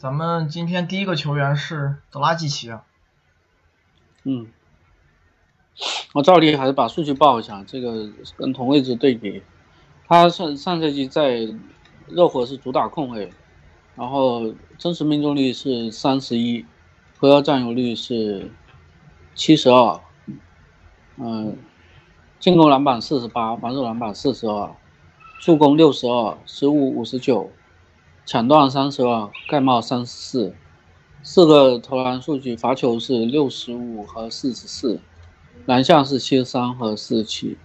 咱们今天第一个球员是德拉季奇啊。嗯，我照例还是把数据报一下，这个跟同位置对比，他上上赛季在热火是主打控卫，然后真实命中率是三十一，回合占有率是七十二，嗯，进攻篮板四十八，防守篮板四十二，助攻六十二，失误五十九，抢断三十二，盖帽三十四。四个投篮数据，罚球是六十五和四十四，篮下是七十三和四十七，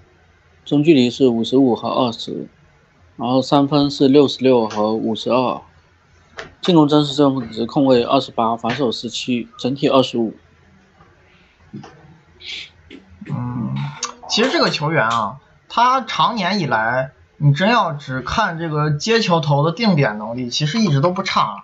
中距离是五十五和二十，然后三分是六十六和五十二，进攻真实正负值控卫二十八，防守十七，整体二十五。嗯，其实这个球员啊，他长年以来，你真要只看这个接球投的定点能力，其实一直都不差。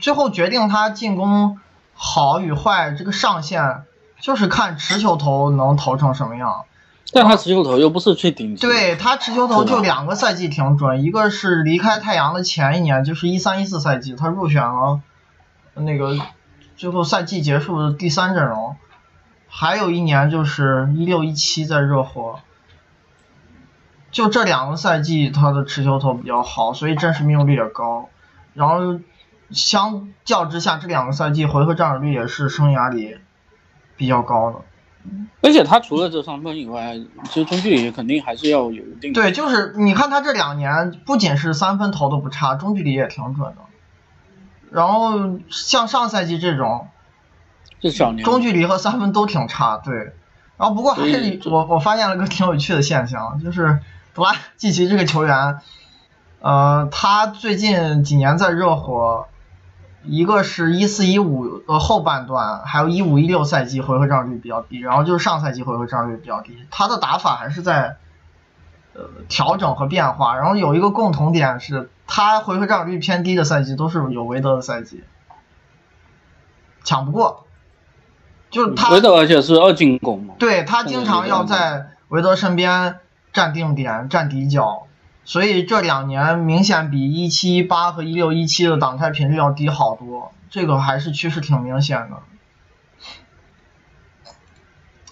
最后决定他进攻好与坏，这个上限就是看持球投能投成什么样。但他持球投又不是最顶级。对他持球投就两个赛季挺准，一个是离开太阳的前一年，就是一三一四赛季，他入选了那个最后赛季结束的第三阵容。还有一年就是一六一七在热火，就这两个赛季他的持球投比较好，所以真实命中率也高。然后。相较之下，这两个赛季回合占有率也是生涯里比较高的。而且他除了这三分以外，其实中距离肯定还是要有一定。对，就是你看他这两年，不仅是三分投的不差，中距离也挺准的。然后像上赛季这种，这小年中距离和三分都挺差。对，然后不过还是我我发现了个挺有趣的现象，就是德拉季奇这个球员，呃，他最近几年在热火。一个是一四一五呃后半段，还有一五一六赛季回合占有率比较低，然后就是上赛季回合占有率比较低。他的打法还是在呃调整和变化，然后有一个共同点是，他回合占有率偏低的赛季都是有韦德的赛季，抢不过，就是他韦德而且是二进攻嘛，对他经常要在韦德身边站定点、站底角。所以这两年明显比一七一八和一六一七的挡拆频率要低好多，这个还是趋势挺明显的。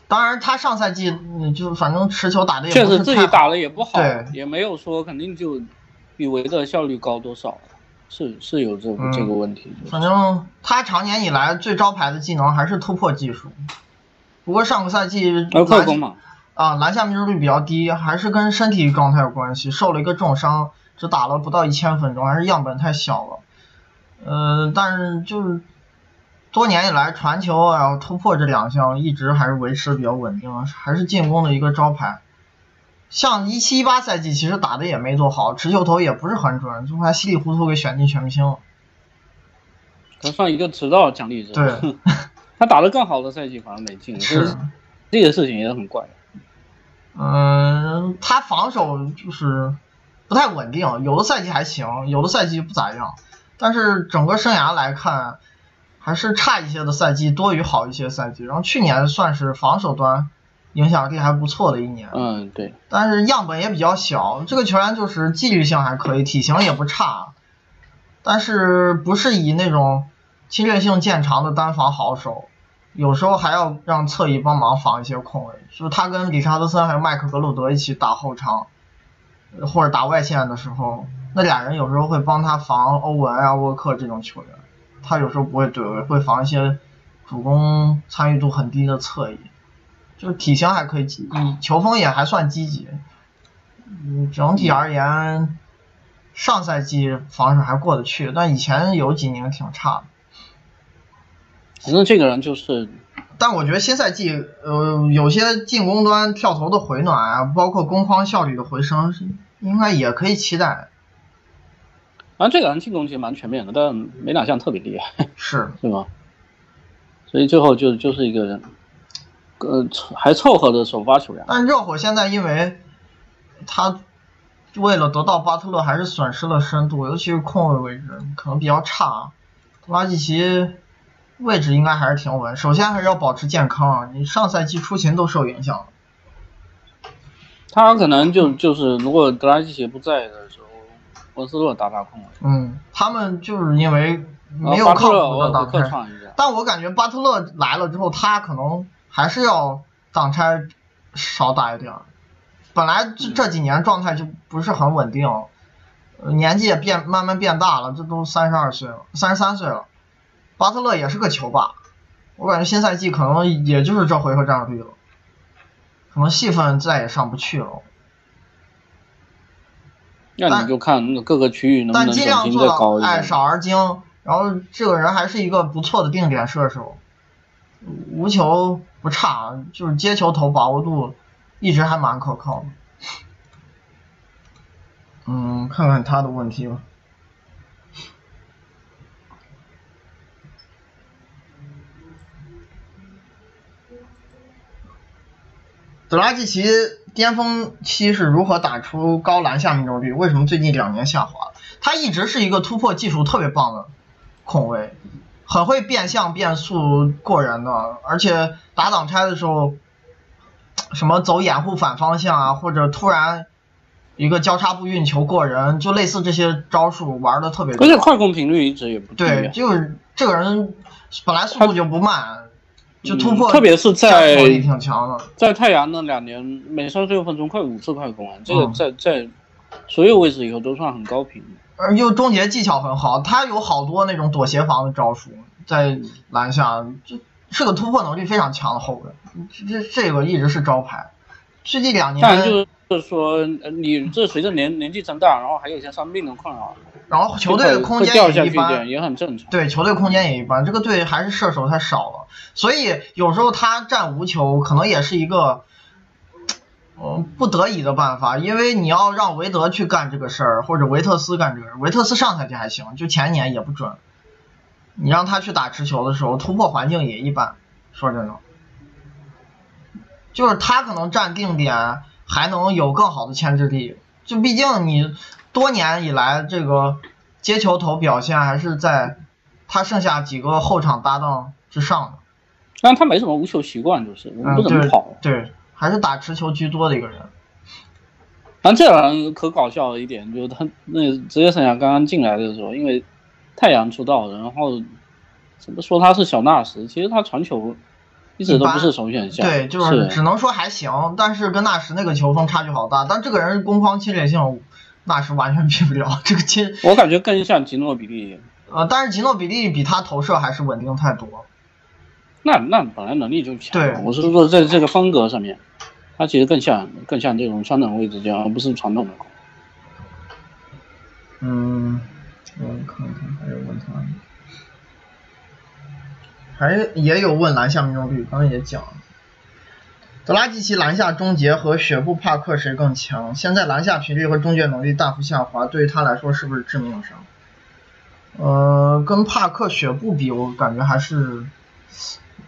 当然，他上赛季就反正持球打的也确实自己打的也不好，也没有说肯定就比维德效率高多少，是是有这个这个问题。反正他长年以来最招牌的技能还是突破技术，不过上个赛季快攻嘛。啊，篮下命中率比较低，还是跟身体状态有关系。受了一个重伤，只打了不到一千分钟，还是样本太小了。呃，但是就是多年以来传球啊、突破这两项一直还是维持的比较稳定，还是进攻的一个招牌。像一七一八赛季其实打的也没多好，持球投也不是很准，最后还稀里糊涂给选进全明星了。他算一个迟到奖励，对，他打的更好的赛季反而没进，是这个事情也很怪。嗯，他防守就是不太稳定，有的赛季还行，有的赛季不咋样。但是整个生涯来看，还是差一些的赛季多于好一些赛季。然后去年算是防守端影响力还不错的一年。嗯，对。但是样本也比较小，这个球员就是纪律性还可以，体型也不差，但是不是以那种侵略性见长的单防好手。有时候还要让侧翼帮忙防一些空位，就是他跟理查德森还有麦克格鲁德一起打后场，或者打外线的时候，那俩人有时候会帮他防欧文啊、沃克这种球员，他有时候不会怼位，会防一些主攻参与度很低的侧翼，就体型还可以，球风也还算积极，嗯，整体而言，上赛季防守还过得去，但以前有几年挺差的。反正这个人就是，但我觉得新赛季，呃，有些进攻端跳投的回暖啊，包括攻框效率的回升，应该也可以期待。反正这个人进攻其实蛮全面的，但没哪项特别厉害。是，是吗？所以最后就就是一个人，呃，还凑合的首发球员。但热火现在因为他为了得到巴特勒，还是损失了深度，尤其是控卫位置可能比较差，拉季奇。位置应该还是挺稳，首先还是要保持健康啊。你上赛季出勤都受影响他可能就就是如果格拉季奇不在的时候，温斯洛打打控卫。嗯，他们就是因为没有靠谱的挡拆。但我感觉巴特勒来了之后，他可能还是要挡拆少打一点。本来这这几年状态就不是很稳定，年纪也变慢慢变大了，这都三十二岁了，三十三岁了。巴特勒也是个球霸，我感觉新赛季可能也就是这回合战术率了，可能戏份再也上不去了。那你就看各个区域能不能量做高一点。哎，少而精，然后这个人还是一个不错的定点射手，无球不差，就是接球投把握度一直还蛮可靠的。嗯，看看他的问题吧。德拉季奇巅峰期是如何打出高篮下命中率？为什么最近两年下滑？他一直是一个突破技术特别棒的控卫，很会变向变速过人的，而且打挡拆的时候，什么走掩护反方向啊，或者突然一个交叉步运球过人，就类似这些招数玩的特别。而且快攻频率一直也不对，就是这个人本来速度就不慢。就突破，特别是在挺强的，在太阳那两年，每三十六分钟快五次快攻啊，这个在在所有位置以后都算很高频。而又终结技巧很好，他有好多那种躲协防的招数，在篮下，这是个突破能力非常强的后卫，这这个一直是招牌。最近两年，但就是说，你这随着年年纪增大，然后还有一些伤病的困扰。然后球队的空间也一般，也很正常。对，球队空间也一般，这个队还是射手太少了，所以有时候他占无球可能也是一个，嗯，不得已的办法，因为你要让韦德去干这个事儿，或者维特斯干这个事，维特斯上赛季还行，就前年也不准。你让他去打持球的时候，突破环境也一般，说真的，就是他可能占定点还能有更好的牵制力，就毕竟你。多年以来，这个接球头表现还是在他剩下几个后场搭档之上的。但他没什么无球习惯，就是我们不怎么跑。对，还是打持球居多的一个人。但这人可搞笑一点，就是他那职业生涯刚刚进来的时候，因为太阳出道，然后怎么说他是小纳什，其实他传球一直都不是首选项。对，就是只能说还行，但是跟纳什那个球风差距好大。但这个人攻防侵略性。纳什完全比不了这个金，我感觉更像吉诺比利。呃，但是吉诺比利比他投射还是稳定太多。那那本来能力就强。对，我是说在这个风格上面，他其实更像更像这种双等位置这样，而不是传统的。嗯，我看看还有问他，还也有问篮下命中率，刚刚也讲了。德拉季奇篮下终结和雪布帕克谁更强？现在篮下频率和终结能力大幅下滑，对于他来说是不是致命伤？呃，跟帕克、雪布比，我感觉还是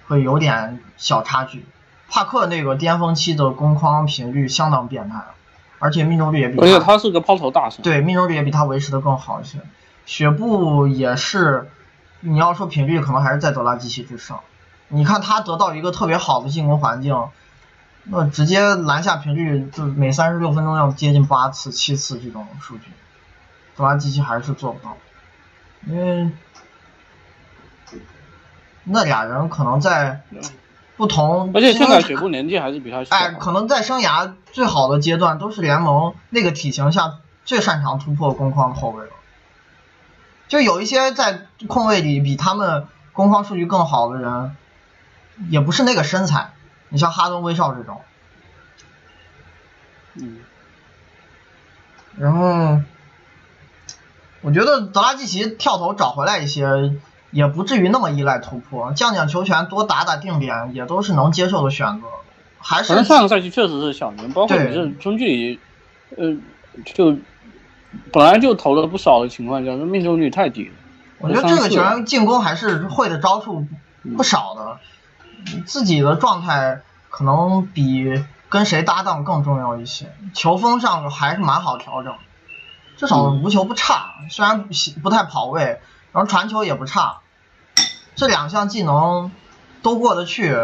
会有点小差距。帕克那个巅峰期的攻框频率相当变态，而且命中率也比，而且他是个抛投大神，对，命中率也比他维持的更好一些。雪布也是，你要说频率，可能还是在德拉季奇之上。你看他得到一个特别好的进攻环境。那直接篮下频率就每三十六分钟要接近八次、七次这种数据，德拉季奇还是做不到，因为那俩人可能在不同，而且现在水布年纪还是比他小，哎，可能在生涯最好的阶段都是联盟那个体型下最擅长突破攻框的后卫了，就有一些在控卫里比他们攻防数据更好的人，也不是那个身材。你像哈登、威少这种，嗯，然后我觉得德拉季奇跳投找回来一些，也不至于那么依赖突破，降降球权，多打打定点，也都是能接受的选择。还是上个赛季确实是小年，包括你这中距离，呃，就本来就投了不少的情况下，命中率太低了。我觉得这个球员进攻还是会的招数不少的。自己的状态可能比跟谁搭档更重要一些，球风上还是蛮好调整，至少无球不差，虽然不太跑位，然后传球也不差，这两项技能都过得去，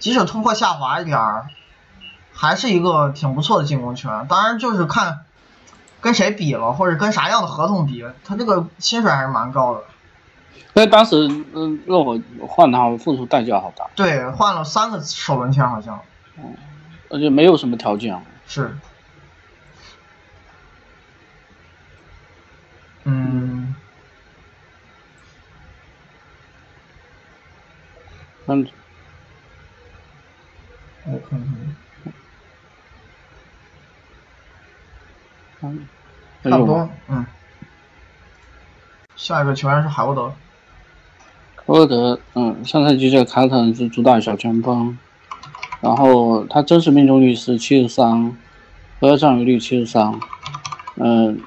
即使突破下滑一点儿，还是一个挺不错的进攻球员。当然就是看跟谁比了，或者跟啥样的合同比，他这个薪水还是蛮高的。因为当时嗯，热火换他付出代价好大。对，换了三个首轮签好像。嗯，而且没有什么条件。是。嗯。嗯。我看看。嗯。差不多。嗯。下一个球员是海沃德。海沃德，嗯，上赛季在凯尔特人是主打小前锋，然后他真实命中率是七十三，回合占有率七十三，嗯，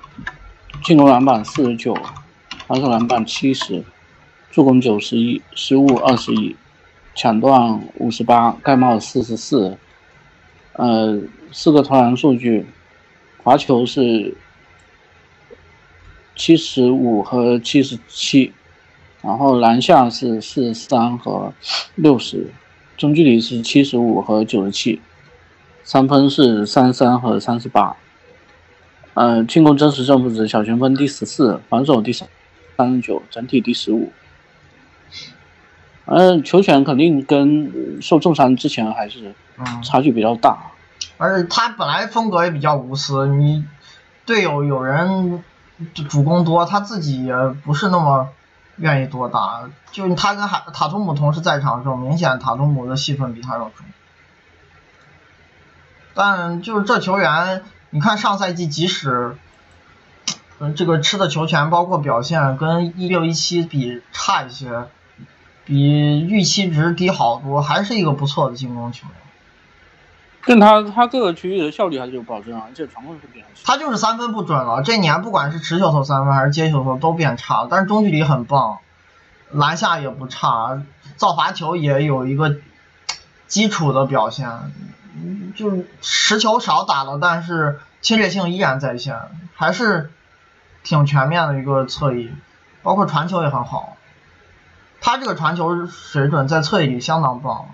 进攻篮板四十九，防守篮板七十，助攻九十一，失误二十一，抢断五十八，盖帽四十四，呃，四个投篮数据，罚球是。七十五和七十七，然后篮下是四十三和六十，中距离是七十五和九十七，三分是三三和三十八，呃，进攻真实正负值小前锋第十四，防守第三三十九，整体第十五。嗯，球权肯定跟受重伤之前还是差距比较大，而且他本来风格也比较无私，你队友有人。主攻多，他自己也不是那么愿意多打。就他跟海塔图姆同时在场的时候，明显塔图姆的戏份比他要重。但就是这球员，你看上赛季即使，这个吃的球权包括表现跟一六一七比差一些，比预期值低好多，还是一个不错的进攻球员。但他他各个区域的效率还是有保证啊，这传控是变他就是三分不准了，这年不管是持球投三分还是接球投都变差了，但是中距离很棒，篮下也不差，造罚球也有一个基础的表现，就持球少打了，但是侵略性依然在线，还是挺全面的一个侧翼，包括传球也很好，他这个传球水准在侧翼里相当棒。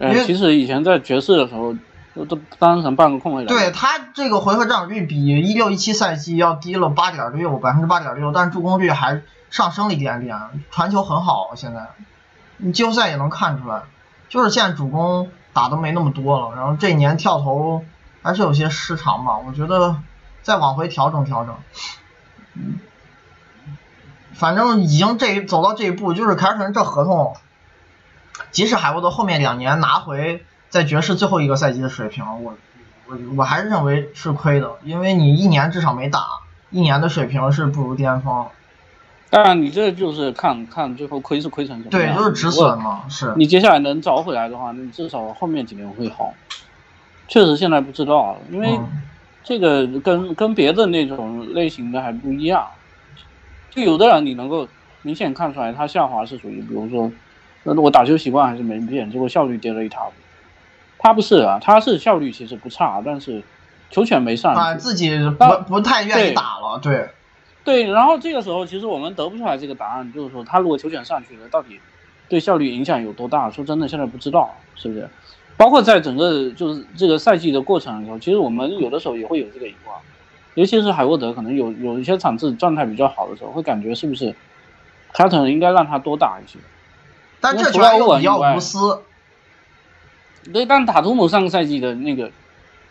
哎，其实以前在爵士的时候，都都当成半个控卫了对他这个回合占有率比一六一七赛季要低了八点六，百分之八点六，但是助攻率还上升了一点点，传球很好。现在你季后赛也能看出来，就是现在主攻打的没那么多了，然后这一年跳投还是有些失常吧。我觉得再往回调整调整。嗯，反正已经这走到这一步，就是凯尔特人这合同。即使海沃德后面两年拿回在爵士最后一个赛季的水平，我我我还是认为是亏的，因为你一年至少没打，一年的水平是不如巅峰。当然，你这就是看看最后亏是亏成什么对，就是止损嘛，是。你接下来能找回来的话，你至少后面几年会好。确实现在不知道，因为这个跟跟别的那种类型的还不一样。就有的人你能够明显看出来他下滑是属于，比如说。那我打球习惯还是没变，结果效率跌了一塌糊涂。他不是啊，他是效率其实不差，但是球权没上啊，自己不不太愿意打了，对。对，然后这个时候其实我们得不出来这个答案，就是说他如果球权上去了，到底对效率影响有多大？说真的，现在不知道，是不是？包括在整个就是这个赛季的过程的时候，其实我们有的时候也会有这个疑惑，尤其是海沃德可能有有一些场次状态比较好的时候，会感觉是不是凯尔特人应该让他多打一些。但这球员又比较无私，对，但塔图姆上个赛季的那个，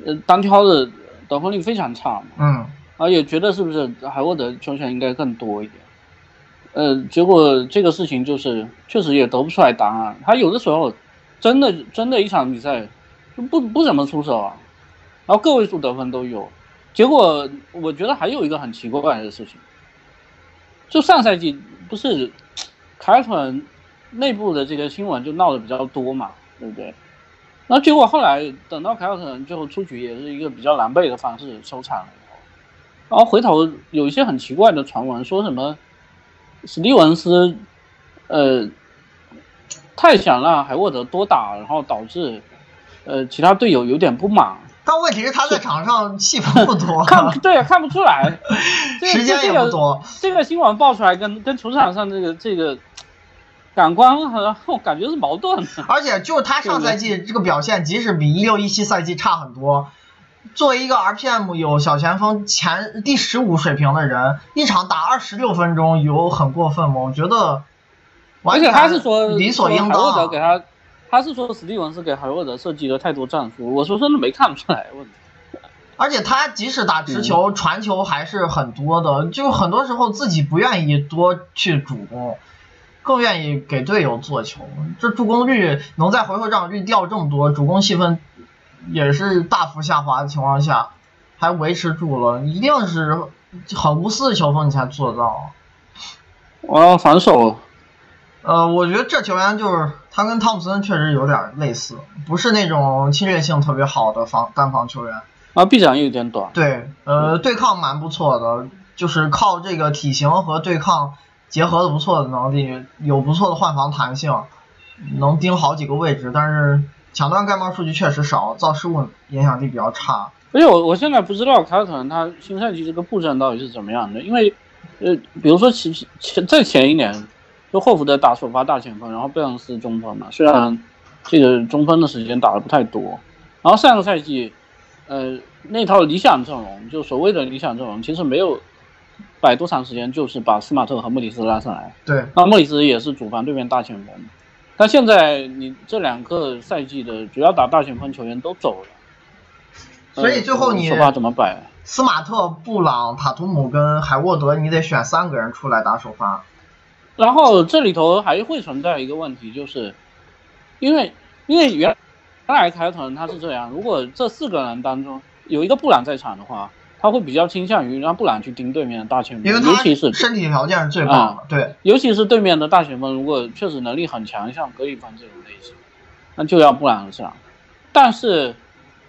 呃，单挑的得分率非常差嘛，嗯，而且觉得是不是海沃德球权应该更多一点，呃，结果这个事情就是确实也得不出来答案，他有的时候真的真的一场比赛就不不怎么出手啊，然后个位数得分都有，结果我觉得还有一个很奇怪的事情，就上赛季不是凯尔特人。内部的这个新闻就闹得比较多嘛，对不对？那结果后来等到凯尔特人最后出局，也是一个比较狼狈的方式收场了。然后回头有一些很奇怪的传闻，说什么史蒂文斯呃太想让海沃德多打，然后导致呃其他队友有点不满。但问题是他在场上戏份不多，看对看不出来，时间也不多。这个新闻爆出来，跟跟球场上这个这个。感官和我感觉是矛盾的，而且就是他上赛季这个表现，即使比一六一七赛季差很多，作为一个 RPM 有小前锋前第十五水平的人，一场打二十六分钟有很过分吗？我觉得，而且他是说理所应当。海沃德给他，他是说史蒂文斯给海沃德设计了太多战术。我说真的没看出来问题。而且他即使打直球，传球还是很多的，就很多时候自己不愿意多去主攻，更愿意给队友做球。这助攻率能在回合占有率掉这么多，主攻戏份也是大幅下滑的情况下，还维持住了，一定是很无私的球风你才做到。我要反手，呃，我觉得这球员就是他跟汤普森确实有点类似，不是那种侵略性特别好的防单防球员。啊，臂展有点短。对，呃，对抗蛮不错的，就是靠这个体型和对抗结合的不错的能力，有不错的换防弹性，能盯好几个位置。但是抢断盖帽数据确实少，造失误影响力比较差。而且我我现在不知道凯尔特人他新赛季这个布阵到底是怎么样的，因为呃，比如说前前在前一年，就霍福德打首发大前锋，然后贝恩斯中锋嘛，虽然这个中锋的时间打的不太多，然后上个赛季。呃，那套理想阵容，就所谓的理想阵容，其实没有摆多长时间，就是把斯马特和莫里斯拉上来。对，那莫里斯也是主防对面大前锋。但现在你这两个赛季的主要打大前锋球员都走了，所以最后你首发怎么摆？斯马特、布朗、塔图姆跟海沃德，你得选三个人出来打首发。然后这里头还会存在一个问题，就是因为因为原。原来凯尔特人他是这样，如果这四个人当中有一个布朗在场的话，他会比较倾向于让布朗去盯对面的大前锋，尤其是身体条件是最棒的。对，尤其是对面的大前锋，如果确实能力很强，像格里芬这种类型，那就要布朗上。但是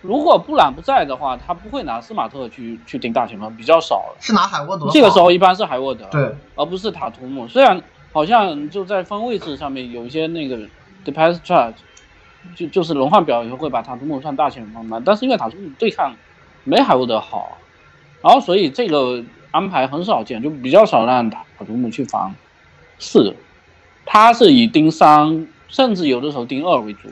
如果布朗不在的话，他不会拿斯马特去去盯大前锋，比较少。是拿海沃德。这个时候一般是海沃德，对，而不是塔图姆。虽然好像就在分位置上面有一些那个。就就是轮换表以后会把塔图姆算大前锋嘛，但是因为塔图姆对抗没海沃德好，然后所以这个安排很少见，就比较少让塔图姆去防四，他是以盯三甚至有的时候盯二为主。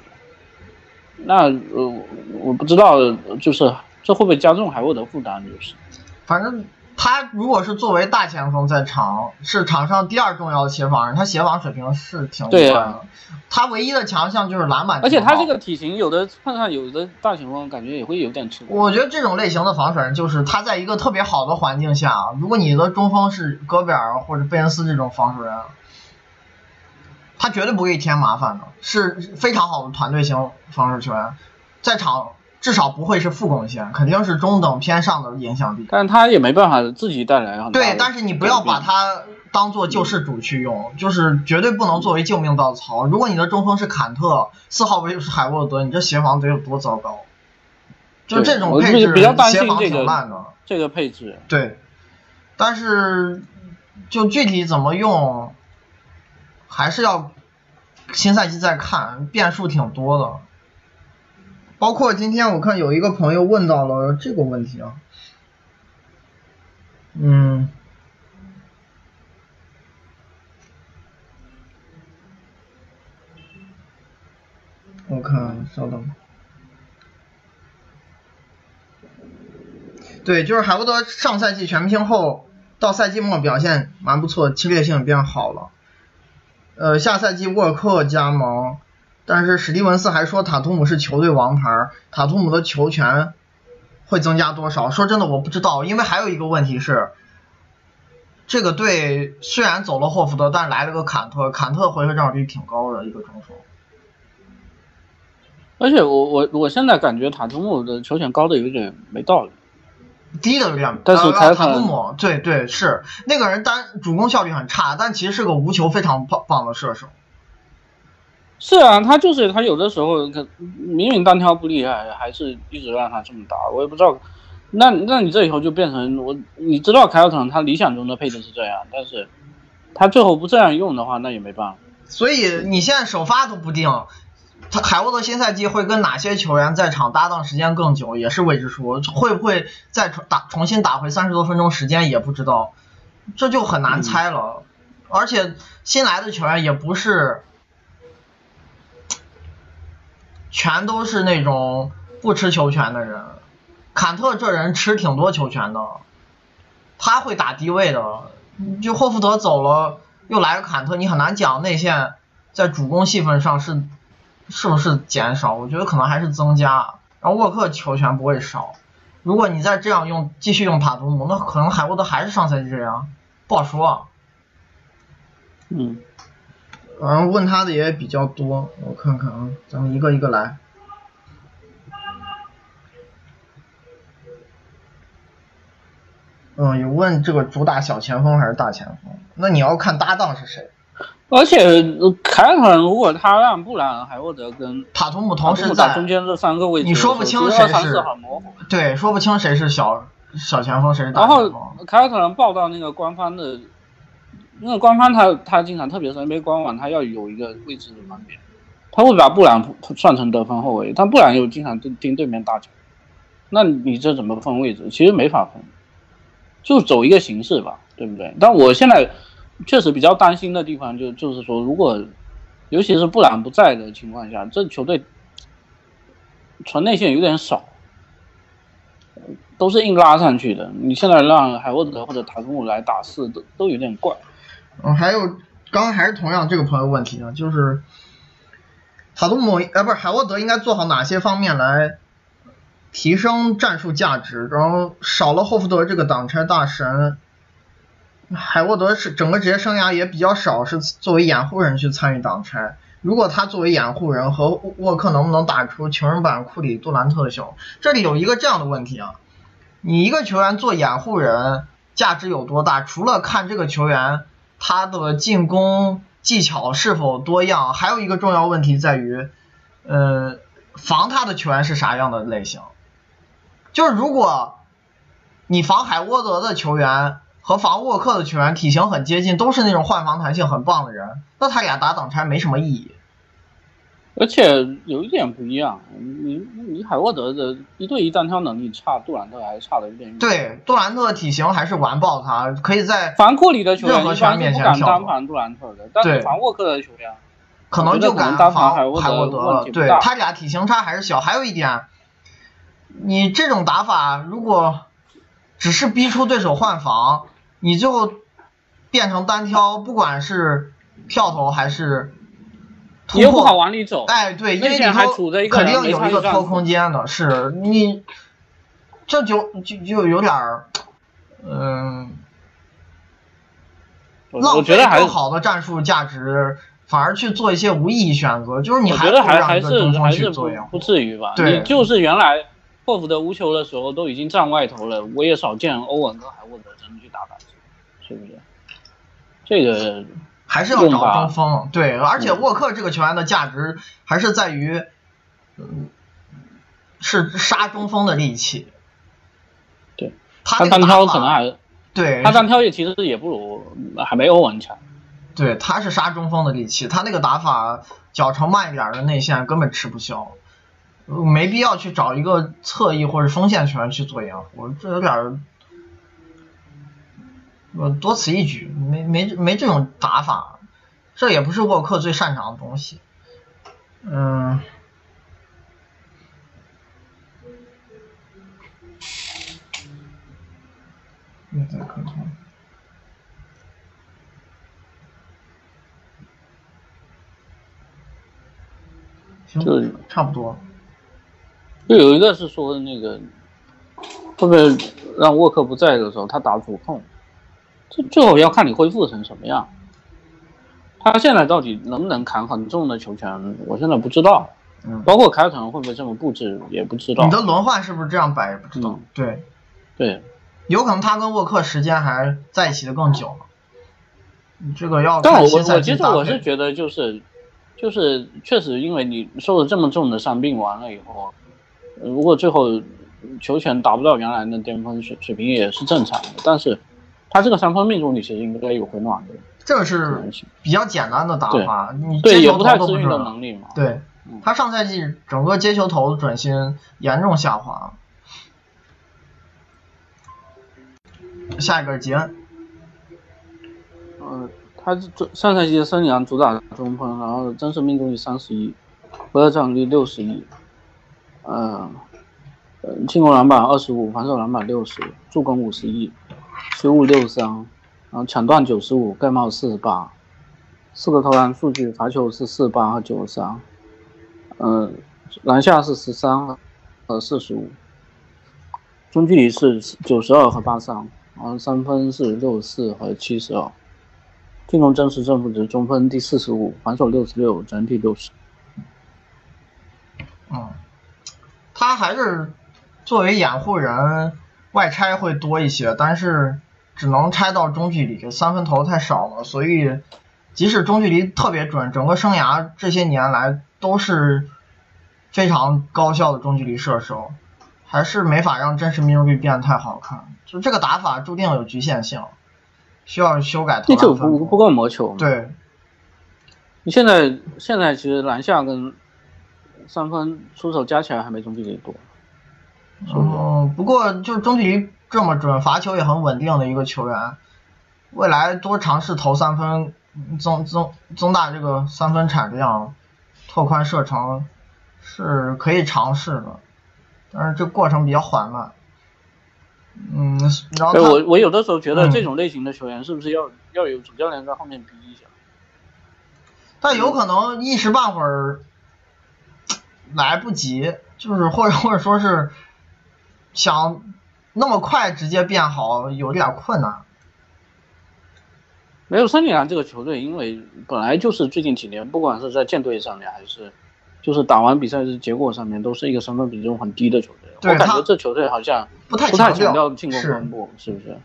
那呃我不知道就是这会不会加重海沃德负担？就是反正。他如果是作为大前锋在场，是场上第二重要的协防人，他协防水平是挺一般的。他唯一的强项就是篮板。而且他这个体型，有的碰上有的大前锋，感觉也会有点吃。我觉得这种类型的防守人，就是他在一个特别好的环境下，如果你的中锋是戈贝尔或者贝恩斯这种防守人，他绝对不会添麻烦的，是非常好的团队型防守球员，在场。至少不会是负贡献，肯定是中等偏上的影响力。但他也没办法自己带来对，但是你不要把他当做救世主去用，就是绝对不能作为救命稻草。如果你的中锋是坎特，四号位又是海沃德，你这协防得有多糟糕？就这种配置，协防挺烂的。这个配置。对，但是就具体怎么用，还是要新赛季再看，变数挺多的。包括今天我看有一个朋友问到了这个问题啊，嗯，我看稍等，对，就是海沃德上赛季全明星后到赛季末表现蛮不错，侵略性变好了，呃，下赛季沃克加盟。但是史蒂文斯还说塔图姆是球队王牌，塔图姆的球权会增加多少？说真的我不知道，因为还有一个问题是，这个队虽然走了霍福德，但是来了个坎特，坎特回合占有率挺高的一个中锋。而且我我我现在感觉塔图姆的球权高的有点没道理，低的有点。但是塔图姆对对是那个人单主攻效率很差，但其实是个无球非常棒棒的射手。是啊，他就是他有的时候，明明单挑不厉害，还是一直让他这么打，我也不知道。那那你这以后就变成我，你知道凯尔特人他理想中的配置是这样，但是他最后不这样用的话，那也没办法。所以你现在首发都不定，他海沃德新赛季会跟哪些球员在场搭档时间更久，也是未知数。会不会再重打重新打回三十多分钟时间也不知道，这就很难猜了。而且新来的球员也不是。全都是那种不吃球权的人，坎特这人吃挺多球权的，他会打低位的。就霍福德走了，又来个坎特，你很难讲内线在主攻戏份上是是不是减少，我觉得可能还是增加。然后沃克球权不会少，如果你再这样用，继续用塔图姆，那可能海沃德还是上赛季这样，不好说。嗯。然后问他的也比较多，我看看啊，咱们一个一个来。嗯，有问这个主打小前锋还是大前锋？那你要看搭档是谁。而且凯尔特人如果他让布兰、海沃德跟塔图姆同时在中间这三个位置，你说不清谁是。对，说不清谁是小小前锋，谁是大前锋。然后凯尔特人报道那个官方的。因为官方他他经常，特别是 NBA 官网，他要有一个位置的分别，他会把布朗算成得分后卫，但布朗又经常盯盯对面大球，那你这怎么分位置？其实没法分，就走一个形式吧，对不对？但我现在确实比较担心的地方，就就是说，如果尤其是布朗不在的情况下，这球队传内线有点少。都是硬拉上去的，你现在让海沃德或者塔图姆来打四，都都有点怪。嗯，还有，刚刚还是同样这个朋友问题呢，就是塔图姆，呃，不是海沃德应该做好哪些方面来提升战术价值？然后少了霍福德这个挡拆大神，海沃德是整个职业生涯也比较少是作为掩护人去参与挡拆。如果他作为掩护人和沃克能不能打出穷人版库里杜兰特的效果？这里有一个这样的问题啊，你一个球员做掩护人价值有多大？除了看这个球员。他的进攻技巧是否多样？还有一个重要问题在于，呃，防他的球员是啥样的类型？就是如果你防海沃德的球员和防沃克的球员体型很接近，都是那种换防弹性很棒的人，那他俩打挡拆没什么意义。而且有一点不一样，你你海沃德的一对一单挑能力差，杜兰特还是差的有点远。对，杜兰特体型还是完爆他，可以在防库里的球员一般是不敢单防杜兰特的，但是防沃克的球员可能就敢单防海沃德了。对他俩体型差还是小。还有一点，你这种打法如果只是逼出对手换防，你就变成单挑，不管是跳投还是。你又不好往里走，哎，对，因为你肯定有一个拖空间的，是你，这就就就有点儿，嗯，浪费更好的战术价值，反而去做一些无意义选择，就是你还还还是还是不不至于吧？你，就是原来霍福德无球的时候都已经站外头了，我也少见欧文跟海沃德真的去打板是不是？这个。还是要找中锋，对，而且沃克这个球员的价值还是在于，嗯，是杀中锋的利器。对，他单挑可能还，对，他单挑也其实也不如还没欧文强。对，他是杀中锋的利器，他那个打法，脚程慢一点的内线根本吃不消，没必要去找一个侧翼或者锋线球员去做掩护，这有点。呃，多此一举，没没没这种打法，这也不是沃克最擅长的东西。嗯，再看看，行，差不多。就有一个是说那个，后面让沃克不在的时候，他打主控？这最后要看你恢复成什么样。他现在到底能不能扛很重的球权，我现在不知道。嗯，包括凯场会不会这么布置，也不知道。你的轮换是不是这样摆，也不知道。对，对，有可能他跟沃克时间还在一起的更久。你这个要。但我我我其实我是觉得就是就是确实，因为你受了这么重的伤病，完了以后，如果最后球权达不到原来的巅峰水水平，也是正常的。但是。他这个三分命中率其实应该有回暖的，这个是比较简单的打法，你接球投都不准。对，他上赛季整个接球投准心严重下滑。下一个是吉恩，嗯，他这上赛季生涯主打中锋，然后真实命中率三十一，回合占有率六十一，嗯，呃，进攻篮板二十五，防守篮板六十，助攻五十一，失误六三，然后抢断九十五，盖帽四十八，四个投篮数据，罚球是四八和九十三，嗯，篮下是十三和四十五，中距离是九十二和八三，然后三分是六十四和七十二，进攻真实正负值中分第四十五，防守六十六，整体六十。嗯，他还是作为掩护人外拆会多一些，但是只能拆到中距离，三分投太少了，所以即使中距离特别准，整个生涯这些年来都是非常高效的中距离射手，还是没法让真实命中率变得太好看。就这个打法注定有局限性，需要修改投篮分不不够魔球。对，你现在现在其实篮下跟三分出手加起来还没中距离多。嗯，不过就是中距离这么准，罚球也很稳定的一个球员，未来多尝试投三分，增增增大这个三分产量，拓宽射程是可以尝试的，但是这过程比较缓慢。嗯，然后我我有的时候觉得这种类型的球员是不是要要有主教练在后面逼一下？但有可能一时半会儿。来不及，就是或者或者说是想那么快直接变好，有点困难。没有森林狼这个球队，因为本来就是最近几年，不管是在舰队上面，还是就是打完比赛的结果上面，都是一个三分比重很低的球队。我感觉这球队好像不太强调进攻分布，是不是？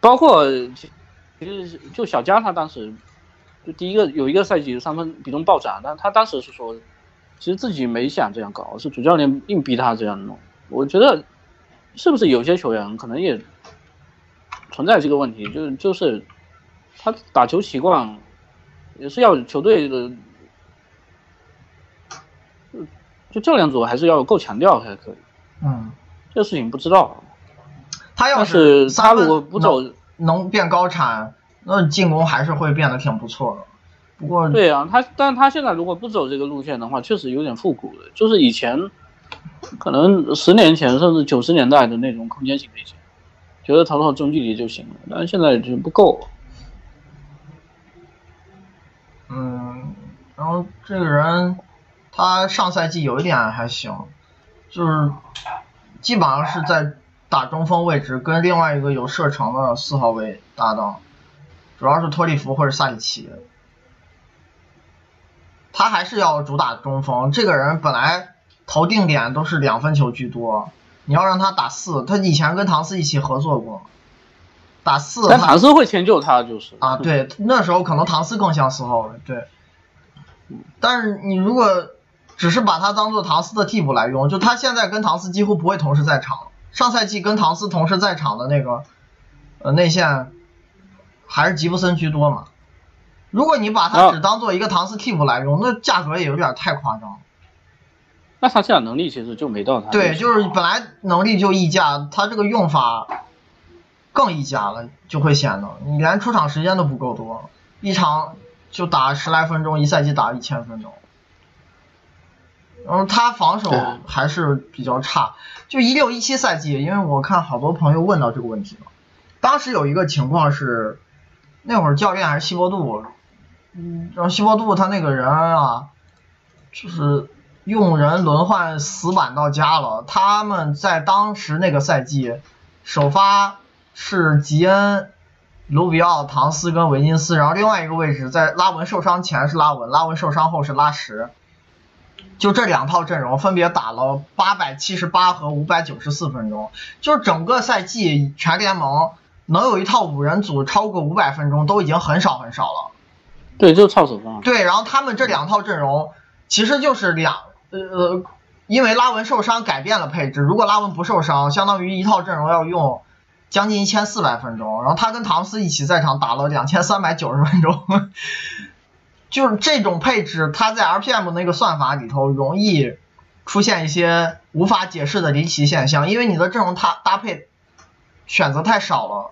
包括其实就小加他当时就第一个有一个赛季三分比重暴涨，但他当时是说。其实自己没想这样搞，是主教练硬逼他这样弄。我觉得，是不是有些球员可能也存在这个问题？就是就是他打球习惯也是要球队的，就教练组还是要够强调才可以。嗯，这事情不知道。他要是他如果不走能变高产，那进攻还是会变得挺不错的。不过对啊，他，但他现在如果不走这个路线的话，确实有点复古了。就是以前，可能十年前甚至九十年代的那种空间型类型，觉得投投中距离就行了。但是现在就不够。嗯，然后这个人，他上赛季有一点还行，就是基本上是在打中锋位置，跟另外一个有射程的四号位搭档，主要是托利弗或者萨里奇。他还是要主打中锋，这个人本来投定点都是两分球居多，你要让他打四，他以前跟唐斯一起合作过，打四，但唐斯会迁就他就是。啊，对，那时候可能唐斯更像四号位，对，但是你如果只是把他当做唐斯的替补来用，就他现在跟唐斯几乎不会同时在场，上赛季跟唐斯同时在场的那个呃内线还是吉布森居多嘛。如果你把他只当做一个唐斯替补来用，那价格也有点太夸张。那他这样能力其实就没到他。对，就是本来能力就溢价，他这个用法更溢价了，就会显得你连出场时间都不够多，一场就打十来分钟，一赛季打一千分钟。然后他防守还是比较差，就一六一七赛季，因为我看好多朋友问到这个问题了，当时有一个情况是，那会儿教练还是希伯杜。嗯，然后希伯杜他那个人啊，就是用人轮换死板到家了。他们在当时那个赛季，首发是吉恩、卢比奥、唐斯跟维金斯，然后另外一个位置在拉文受伤前是拉文，拉文受伤后是拉什，就这两套阵容分别打了八百七十八和五百九十四分钟，就是整个赛季全联盟能有一套五人组超过五百分钟都已经很少很少了。对，就是操守方。对，然后他们这两套阵容其实就是两呃，因为拉文受伤改变了配置。如果拉文不受伤，相当于一套阵容要用将近一千四百分钟。然后他跟唐斯一起在场打了两千三百九十分钟，就是这种配置，他在 RPM 那个算法里头容易出现一些无法解释的离奇现象，因为你的阵容他搭配选择太少了。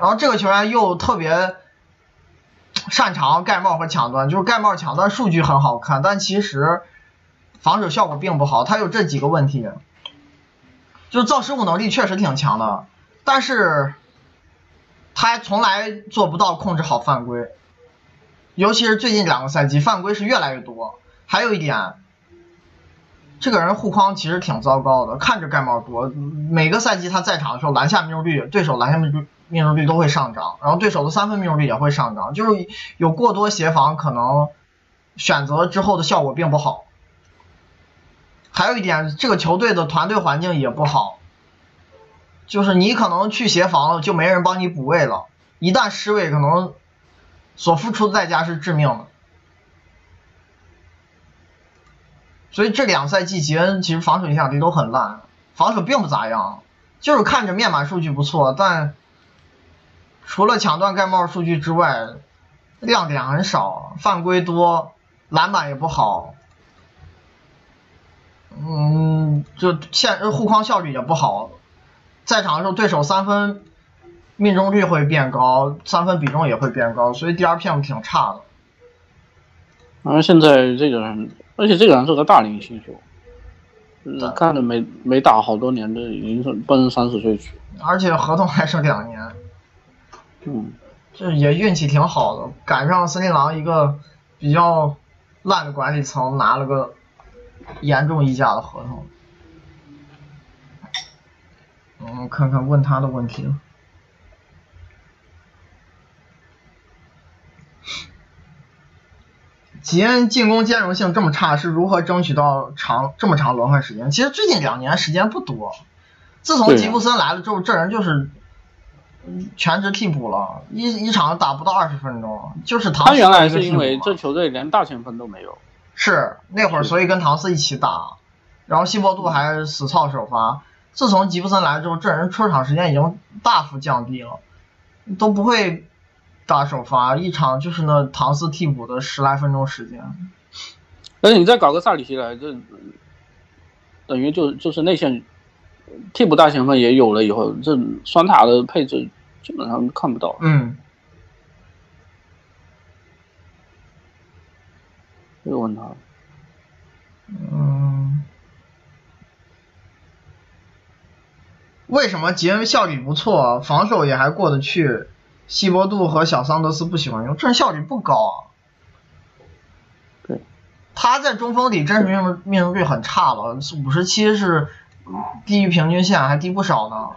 然后这个球员又特别。擅长盖帽和抢断，就是盖帽抢断数据很好看，但其实防守效果并不好，他有这几个问题，就是造失误能力确实挺强的，但是他从来做不到控制好犯规，尤其是最近两个赛季犯规是越来越多。还有一点，这个人护框其实挺糟糕的，看着盖帽多，每个赛季他在场的时候篮下命中率，对手篮下命中率命中率都会上涨，然后对手的三分命中率也会上涨，就是有过多协防可能选择之后的效果并不好。还有一点，这个球队的团队环境也不好，就是你可能去协防了，就没人帮你补位了，一旦失位，可能所付出的代价是致命的。所以这两赛季吉恩其实防守影响力都很烂，防守并不咋样，就是看着面板数据不错，但除了抢断盖帽数据之外，亮点很少，犯规多，篮板也不好，嗯，就现护框效率也不好，在场的时候对手三分命中率会变高，三分比重也会变高，所以 DRPM 挺差的。而现在这个人。而且这个人是个大龄新秀，看着没没打好多年的，已经是奔三十岁去。而且合同还剩两年，嗯，这也运气挺好的，赶上森林狼一个比较烂的管理层拿了个严重溢价的合同。嗯，看看问他的问题。吉恩进攻兼容性这么差，是如何争取到长这么长轮换时间？其实最近两年时间不多，自从吉布森来了之后，这人就是全职替补了，一一场打不到二十分钟，就是唐。他原来是因为这球队连大前锋都没有，是那会儿所以跟唐斯一起打，然后希伯杜还死操首发。自从吉布森来之后，这人出场时间已经大幅降低了，都不会。打首发一场就是那唐斯替补的十来分钟时间，而且你再搞个萨里奇来，这等于就就是内线替补大前锋也有了以后，这双塔的配置基本上看不到。嗯。又问他。嗯。为什么杰恩效率不错，防守也还过得去？西伯杜和小桑德斯不喜欢用，这效率不高啊。对，他在中锋里真实命中命中率很差了，五十七是低于平均线，还低不少呢。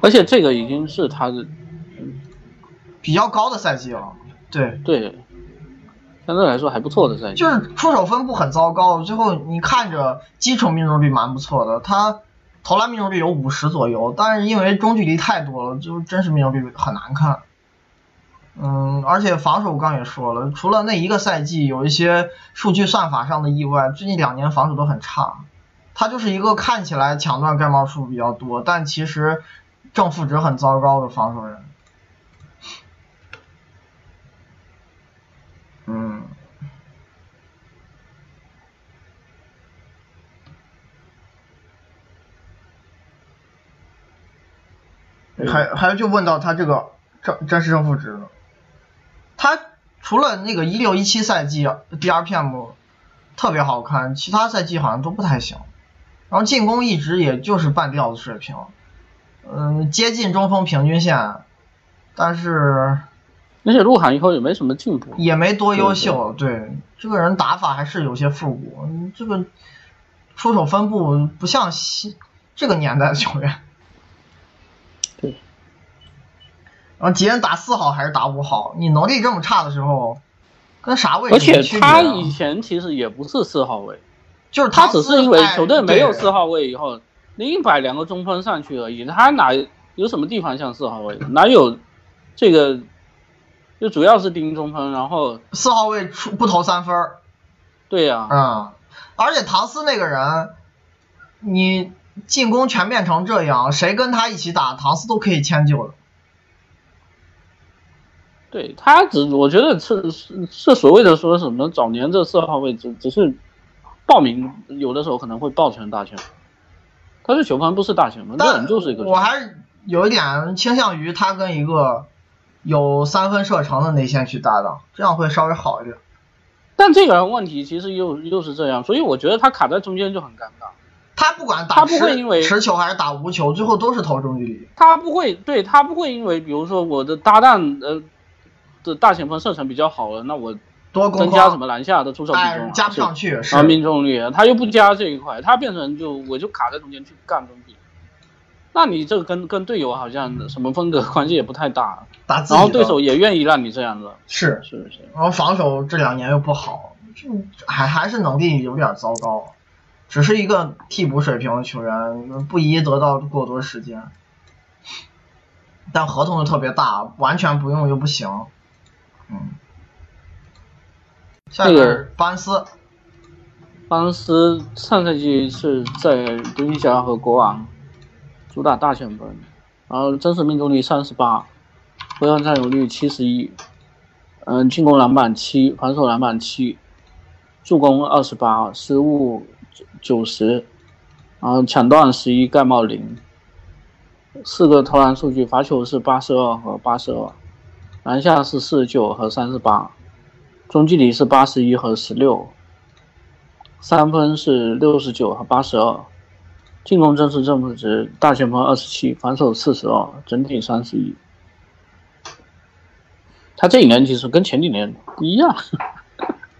而且这个已经是他的比较高的赛季了。对对，相对来说还不错的赛季。就是出手分布很糟糕，最后你看着基础命中率蛮不错的，他。投篮命中率有五十左右，但是因为中距离太多了，就真实命中率很难看。嗯，而且防守我刚也说了，除了那一个赛季有一些数据算法上的意外，最近两年防守都很差。他就是一个看起来抢断盖帽数比较多，但其实正负值很糟糕的防守人。嗯。还还就问到他这个正真实正负值，他除了那个一六一七赛季 DRPM 特别好看，其他赛季好像都不太行。然后进攻一直也就是半吊子水平，嗯，接近中锋平均线，但是而且鹿晗以后也没什么进步，也没多优秀。对，这个人打法还是有些复古，这个出手分布不像西这个年代的球员。对然后杰恩打四号还是打五号？你能力这么差的时候，跟啥位置？而且他以前其实也不是四号位，就是他只是因为球队没有四号位以后，你硬摆两个中锋上去而已。他哪有什么地方像四号位？哪有这个？就主要是盯中锋，然后四号位出不投三分对呀。嗯，而且唐斯那个人，你进攻全变成这样，谁跟他一起打，唐斯都可以迁就了。对他只，我觉得是是是所谓的说什么早年这四号位只只是报名，有的时候可能会报成大前锋，他是球员不是大前锋，那人就是一个。我还是有一点倾向于他跟一个有三分射程的内线去搭档，这样会稍微好一点。但这个人问题其实又又是这样，所以我觉得他卡在中间就很尴尬。他不管打他不会因为持球还是打无球，最后都是投中距离。他不会，对他不会因为比如说我的搭档呃的大前锋射程比较好了，那我多增加什么篮下的出手比重啊，加不上去，啊命中率，他又不加这一块，他变成就我就卡在中间去干中距离。那你这个跟跟队友好像什么风格关系也不太大，打然后对手也愿意让你这样子，是是是，然后防守这两年又不好，就还还是能力有点糟糕。只是一个替补水平的球员，不宜得到过多时间，但合同又特别大，完全不用又不行。嗯，下一个班斯，班斯上赛季是在独行侠和国王主打大前锋，然后真实命中率三十八，回合占有率七十一，嗯，进攻篮板七，防守篮板七，助攻二十八，失误。九十，然后抢断十一，盖帽零，四个投篮数据，罚球是八十二和八十二，篮下是四十九和三十八，中距离是八十一和十六，三分是六十九和八十二，进攻正是正负值大前锋二十七，防守四十二，整体三十一。他这一年其实跟前几年不一样。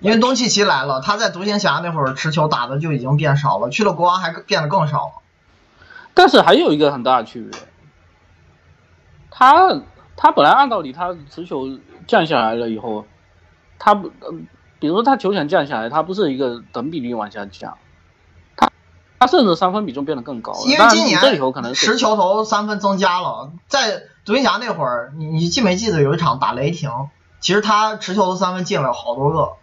因为东契奇来了，他在独行侠那会儿持球打的就已经变少了，去了国王还变得更少了。但是还有一个很大的区别，他他本来按道理他持球降下来了以后，他不，比如说他球权降下来，他不是一个等比例往下降，他他甚至三分比重变得更高了。因为今年这里头可能持球投三分增加了，在独行侠那会儿，你你记没记得有一场打雷霆，其实他持球投三分进了好多个。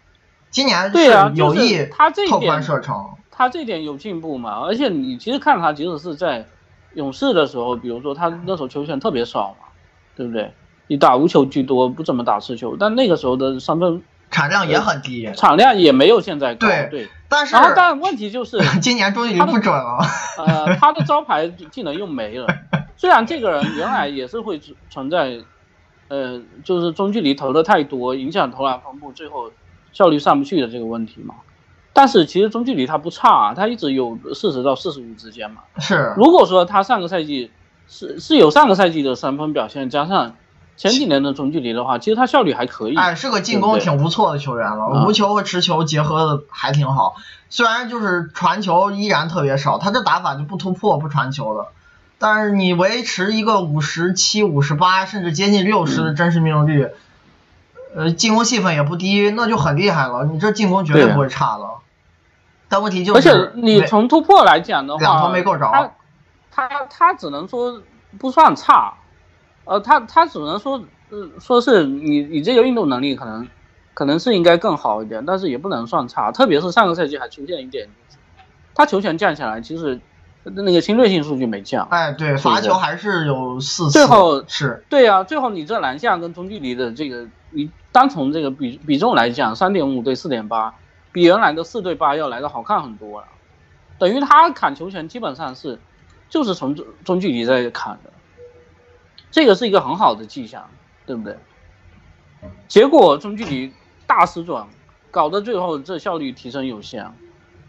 今年对啊，有意他这一点射程，他这点有进步嘛？而且你其实看他，即使是在勇士的时候，比如说他那时候球权特别少嘛，对不对？你打无球居多，不怎么打持球，但那个时候的三分产量也很低，产量也没有现在高。对对，但是然后但问题就是 今年终于不准了。呃，他的招牌技能又没了。虽然这个人原来也是会存在，呃，就是中距离投的太多，影响投篮分布，最后。效率上不去的这个问题嘛，但是其实中距离他不差，啊他一直有四十到四十五之间嘛。是。如果说他上个赛季是是有上个赛季的三分表现，加上前几年的中距离的话，其实他效率还可以。哎，是个进攻挺不错的球员了，无球和持球结合的还挺好。虽然就是传球依然特别少，他这打法就不突破不传球的，但是你维持一个五十七、五十八甚至接近六十的真实命中率。呃，进攻戏份也不低，那就很厉害了。你这进攻绝对不会差的。但问题就是，而且你从突破来讲的话，两头没够着。他他他只能说不算差，呃，他他只能说，呃，说是你你这个运动能力可能可能是应该更好一点，但是也不能算差。特别是上个赛季还出现一点，他球权降下来，其实那个侵略性数据没降。哎，对，罚球还是有四次。最后是对呀，最后你这篮下跟中距离的这个你。单从这个比比重来讲，三点五对四点八，比原来的四对八要来的好看很多了。等于他砍球权基本上是，就是从中中距离在砍的，这个是一个很好的迹象，对不对？结果中距离大失转，搞得最后这效率提升有限。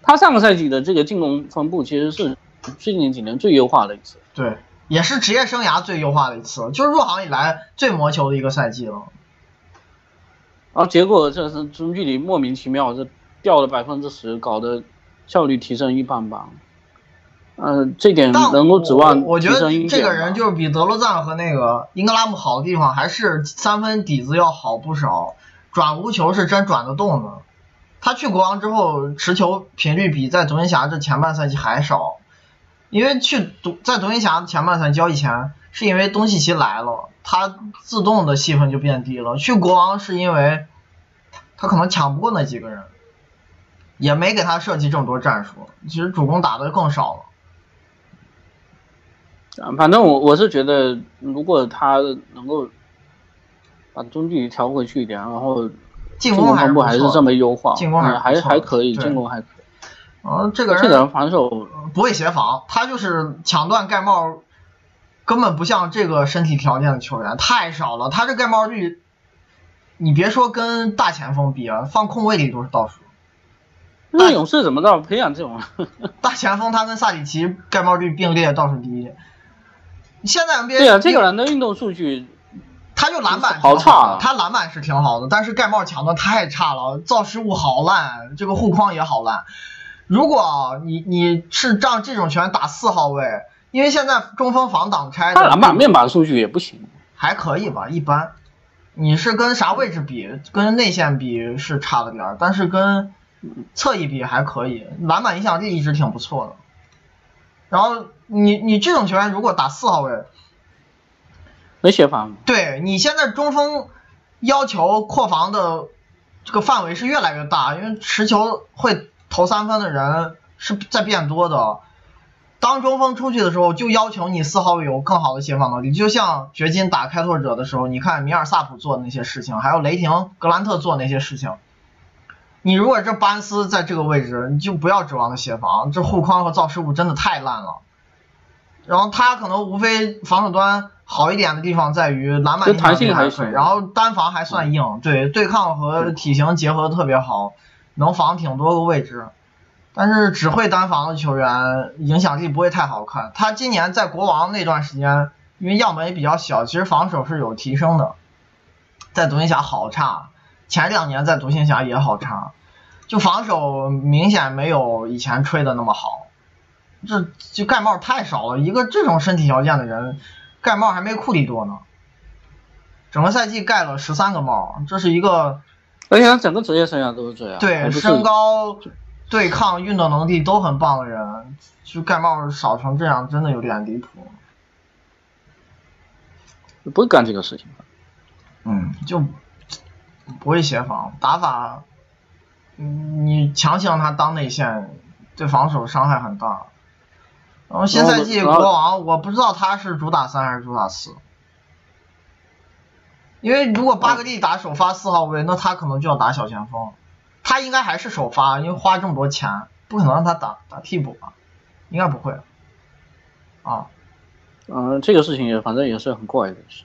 他上个赛季的这个进攻分布其实是最近几年最优化的一次，对，也是职业生涯最优化的一次，就是入行以来最磨球的一个赛季了。然后结果这是中距离莫名其妙这掉了百分之十，搞得效率提升一般般。嗯，这点能够指望我觉得这个人就是比德罗赞和那个英格拉姆好的地方，还是三分底子要好不少，转无球是真转得动的。他去国王之后，持球频率比在独行侠这前半赛季还少，因为去独在独行侠前半赛季交易前，是因为东契奇来了。他自动的戏份就变低了。去国王是因为他可能抢不过那几个人，也没给他设计这么多战术。其实主攻打的更少了。反正我我是觉得，如果他能够把中距离调回去一点，然后进攻分布还是这么优化，进攻还还还可以，进攻还可以。嗯，这个人这个人防守不会协防，他就是抢断盖帽。根本不像这个身体条件的球员，太少了。他这盖帽率你别说跟大前锋比啊，放控卫里都是倒数。那勇士怎么着培养这种？大前锋他跟萨里奇盖帽率并列倒数第一。现在 NBA 对啊，这个人的运动数据，他就篮板好差，他篮板是挺好的，但是盖帽抢的太差了，造失误好烂，这个护框也好烂。如果你你是仗这种球员打四号位，因为现在中锋防挡拆，他篮板面板数据也不行，还可以吧，一般。你是跟啥位置比？跟内线比是差了点儿，但是跟侧翼比还可以，篮板影响力一直挺不错的。然后你你这种球员如果打四号位，没协防。对你现在中锋要求扩防的这个范围是越来越大，因为持球会投三分的人是在变多的。当中锋出去的时候，就要求你四号位有更好的协防能力。就像掘金打开拓者的时候，你看米尔萨普做的那些事情，还有雷霆格兰特做那些事情。你如果这班斯在这个位置，你就不要指望他协防，这护框和造失误真的太烂了。然后他可能无非防守端好一点的地方在于篮板弹性还可以，然后单防还算硬，对对抗和体型结合的特别好，能防挺多个位置。但是只会单防的球员影响力不会太好看。他今年在国王那段时间，因为样本也比较小，其实防守是有提升的。在独行侠好差，前两年在独行侠也好差，就防守明显没有以前吹的那么好。这就盖帽太少了，一个这种身体条件的人，盖帽还没库里多呢。整个赛季盖了十三个帽，这是一个，而且他整个职业生涯都是这样。对，身高。对抗运动能力都很棒的人，就盖帽少成这样，真的有点离谱。不会干这个事情。嗯，就不会协防，打法，你强行让他当内线，对防守伤害很大。然后新赛季国王，我不知道他是主打三还是主打四。因为如果巴格利打首发四号位，那他可能就要打小前锋。他应该还是首发，因为花这么多钱，不可能让他打打替补吧？应该不会。啊，嗯，这个事情也反正也是很怪的事。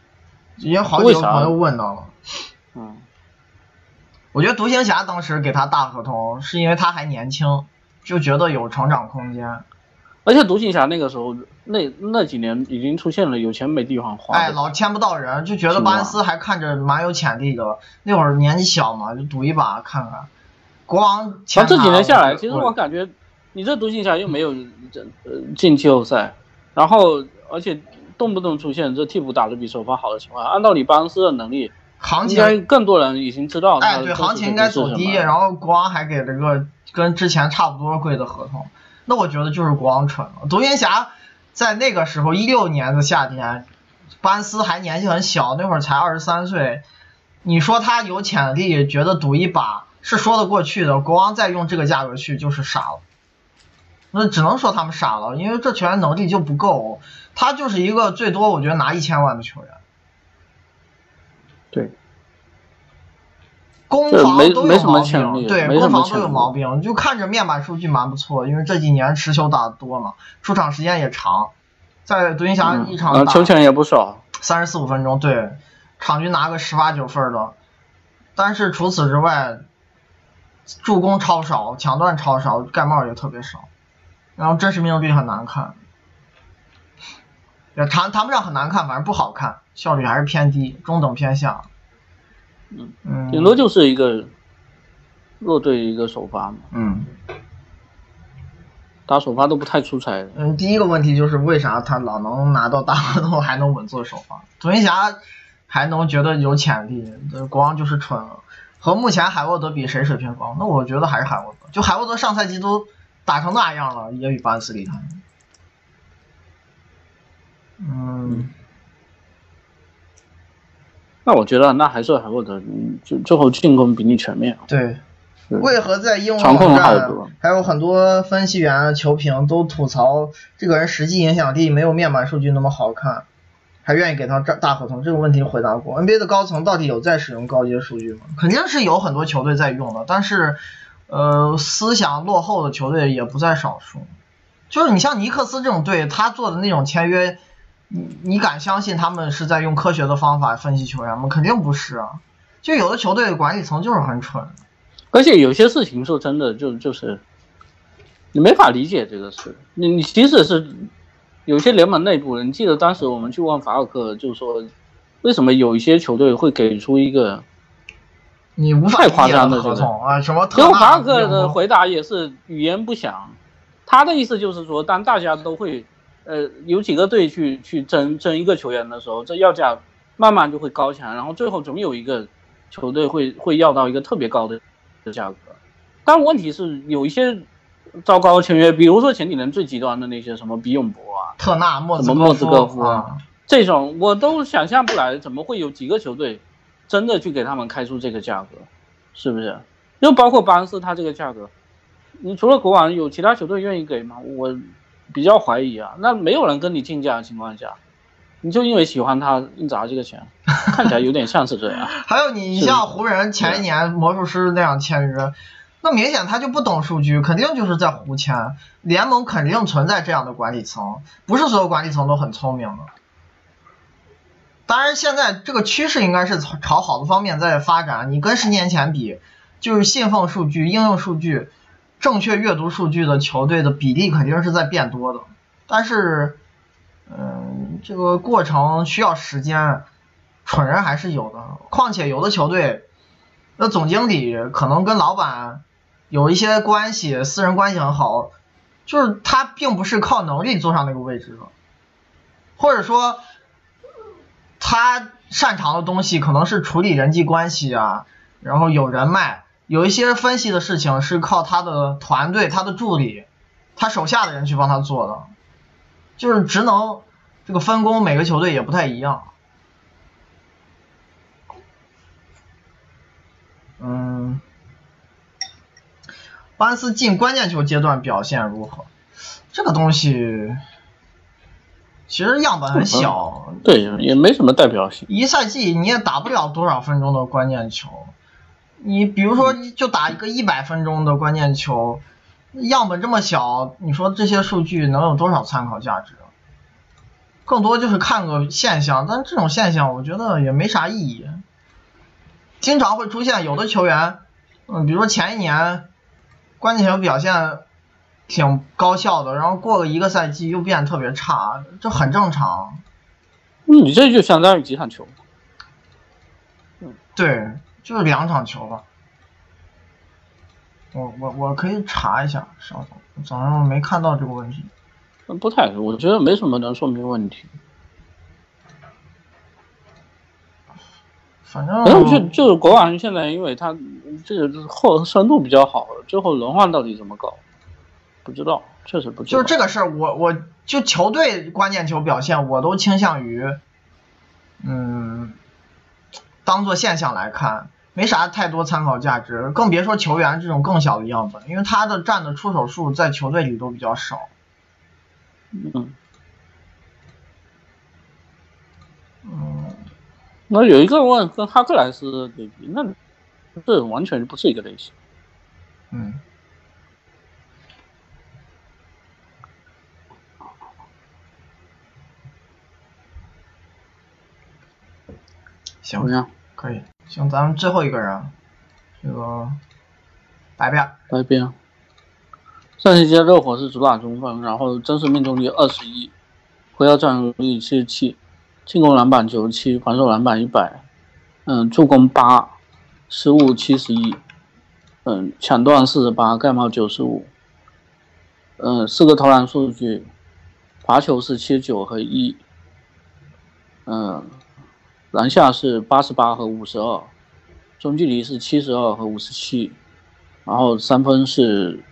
也好几个朋友问到了。嗯。我觉得独行侠当时给他大合同，是因为他还年轻，就觉得有成长空间。而且独行侠那个时候，那那几年已经出现了有钱没地方花。哎，老签不到人，就觉得巴恩斯还看着蛮有潜力的。那会儿年纪小嘛，就赌一把看看。国王，前这几年下来，其实我感觉你这独行侠又没有这呃进季后赛，然后而且动不动出现这替补打的比首发好的情况，按道理巴恩斯的能力，行情应该更多人已经知道。哎，对，行情应该走低，然后国王还给了个跟之前差不多贵的合同，那我觉得就是国王蠢了。独行侠在那个时候一六年的夏天，班斯还年纪很小，那会儿才二十三岁，你说他有潜力，觉得赌一把。是说得过去的，国王再用这个价格去就是傻了，那只能说他们傻了，因为这球员能力就不够，他就是一个最多我觉得拿一千万的球员。对，攻防都有毛病，对，攻防都有毛病，就看着面板数据蛮不错，因为这几年持球打的多嘛，出场时间也长，在独行侠一场球权也不少，三十四五分钟，对，场均拿个十八九分的，但是除此之外。助攻超少，抢断超少，盖帽也特别少，然后真实命中率很难看，也谈谈不上很难看，反正不好看，效率还是偏低，中等偏下。嗯，顶多就是一个弱队一个首发嘛。嗯，打首发都不太出彩。嗯，第一个问题就是为啥他老能拿到大合同还能稳坐首发？独行侠还能觉得有潜力，国王就是蠢了。和目前海沃德比谁水平高？那我觉得还是海沃德。就海沃德上赛季都打成那样了，也比巴恩斯厉害。嗯，那我觉得那还是海沃德，就最后进攻比你全面。对，为何在英文网站还有很多分析员、球评都吐槽这个人实际影响力没有面板数据那么好看？还愿意给他大大合同？这个问题回答过。NBA 的高层到底有在使用高阶数据吗？肯定是有很多球队在用的，但是，呃，思想落后的球队也不在少数。就是你像尼克斯这种队，他做的那种签约，你你敢相信他们是在用科学的方法分析球员吗？肯定不是啊。就有的球队管理层就是很蠢，而且有些事情说真的就就是你没法理解这个事。你你即使是有些联盟内部人，记得当时我们去问法尔克，就是说为什么有一些球队会给出一个你无法太夸张的的合同啊，什么结果特法尔克的回答也是语言不详，他的意思就是说，当大家都会，呃，有几个队去去争争一个球员的时候，这要价慢慢就会高起来，然后最后总有一个球队会会要到一个特别高的的价格。但问题是有一些糟糕签约，比如说前几年最极端的那些什么比永博啊，特纳莫兹什么莫斯科夫啊啊，这种我都想象不来，怎么会有几个球队真的去给他们开出这个价格，是不是？就包括巴恩斯他这个价格，你除了国王，有其他球队愿意给吗？我比较怀疑啊。那没有人跟你竞价的情况下，你就因为喜欢他硬砸这个钱，看起来有点像是这样。还有你是像湖人前一年魔术师那样签约，那明显他就不懂数据，肯定就是在胡签。联盟肯定存在这样的管理层，不是所有管理层都很聪明的。当然，现在这个趋势应该是朝朝好的方面在发展。你跟十年前比，就是信奉数据、应用数据、正确阅读数据的球队的比例肯定是在变多的。但是，嗯，这个过程需要时间，蠢人还是有的。况且有的球队，那总经理可能跟老板有一些关系，私人关系很好，就是他并不是靠能力坐上那个位置的，或者说他擅长的东西可能是处理人际关系啊，然后有人脉，有一些分析的事情是靠他的团队、他的助理、他手下的人去帮他做的，就是职能这个分工每个球队也不太一样。嗯，巴恩斯进关键球阶段表现如何？这个东西其实样本很小，对，也没什么代表性。一赛季你也打不了多少分钟的关键球。你比如说，就打一个一百分钟的关键球，样本这么小，你说这些数据能有多少参考价值？更多就是看个现象，但这种现象我觉得也没啥意义。经常会出现有的球员，嗯，比如说前一年关键球表现挺高效的，然后过了一个赛季又变得特别差，这很正常。嗯你这就相当于几场球。对，就是两场球吧。我我我可以查一下，稍等，早上没看到这个问题。嗯不太，我觉得没什么能说明问题。反然后就就是国王现在，因为他这个后深度比较好，最后轮换到底怎么搞，不知道，确实不知道。就是这个事儿，我我就球队关键球表现，我都倾向于，嗯，当做现象来看，没啥太多参考价值，更别说球员这种更小的样本，因为他的占的出手数在球队里都比较少。嗯，嗯，那有一个问跟哈克莱斯对比，那这完全不是一个类型。嗯。行，怎么样？可以，行，咱们最后一个人，这个白边，白边。上赛季热火是主打中锋，然后真实命中率二十一，回合占有率七十七，进攻篮板九十七，防守篮板一百，嗯，助攻八，失误七十一，嗯，抢断四十八，盖帽九十五，嗯，四个投篮数据，罚球是七十九和一，嗯，篮下是八十八和五十二，中距离是七十二和五十七，然后三分是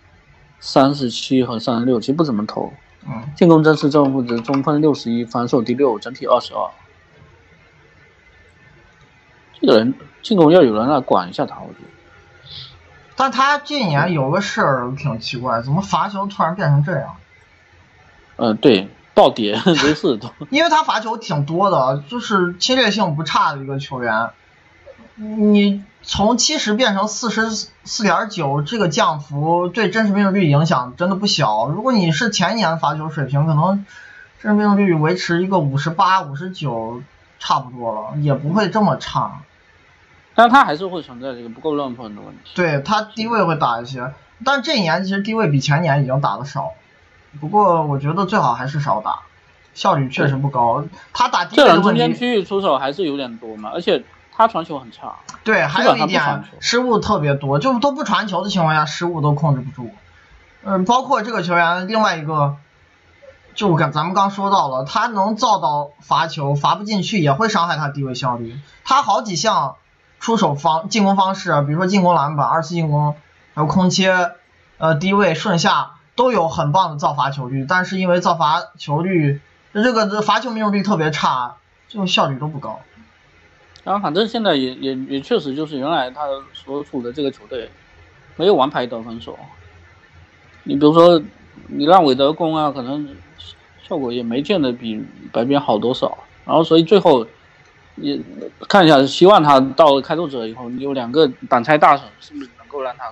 三十七和三十六，其实不怎么投。嗯，进攻真实正负值中分六十一，防守第六，整体二十二。这个人进攻要有人来管一下他，我觉得。但他这年有个事儿挺奇怪，怎么罚球突然变成这样？嗯，对，暴跌这是都。因为他罚球挺多的，就是侵略性不差的一个球员。你从七十变成四十四点九，这个降幅对真实命中率影响真的不小。如果你是前年罚球水平，可能真实命中率维持一个五十八、五十九差不多了，也不会这么差。但他还是会存在这个不够乱碰的问题。对他低位会打一些，但这一年其实低位比前年已经打的少。不过我觉得最好还是少打，效率确实不高。他打低位的中间区域出手还是有点多嘛，而且他传球很差。对，还有一点失误特别多，就都不传球的情况下，失误都控制不住。嗯，包括这个球员，另外一个，就跟咱们刚说到了，他能造到罚球，罚不进去也会伤害他低位效率。他好几项出手方进攻方式，比如说进攻篮板、二次进攻，还有空切，呃，低位顺下都有很棒的造罚球率，但是因为造罚球率，这个罚球命中率特别差，这种效率都不高。然后反正现在也也也确实就是原来他所处的这个球队没有王牌得分手。你比如说，你让韦德攻啊，可能效果也没见得比白边好多少。然后，所以最后也看一下，希望他到了开拓者以后，你有两个挡拆大神，是不是能够让他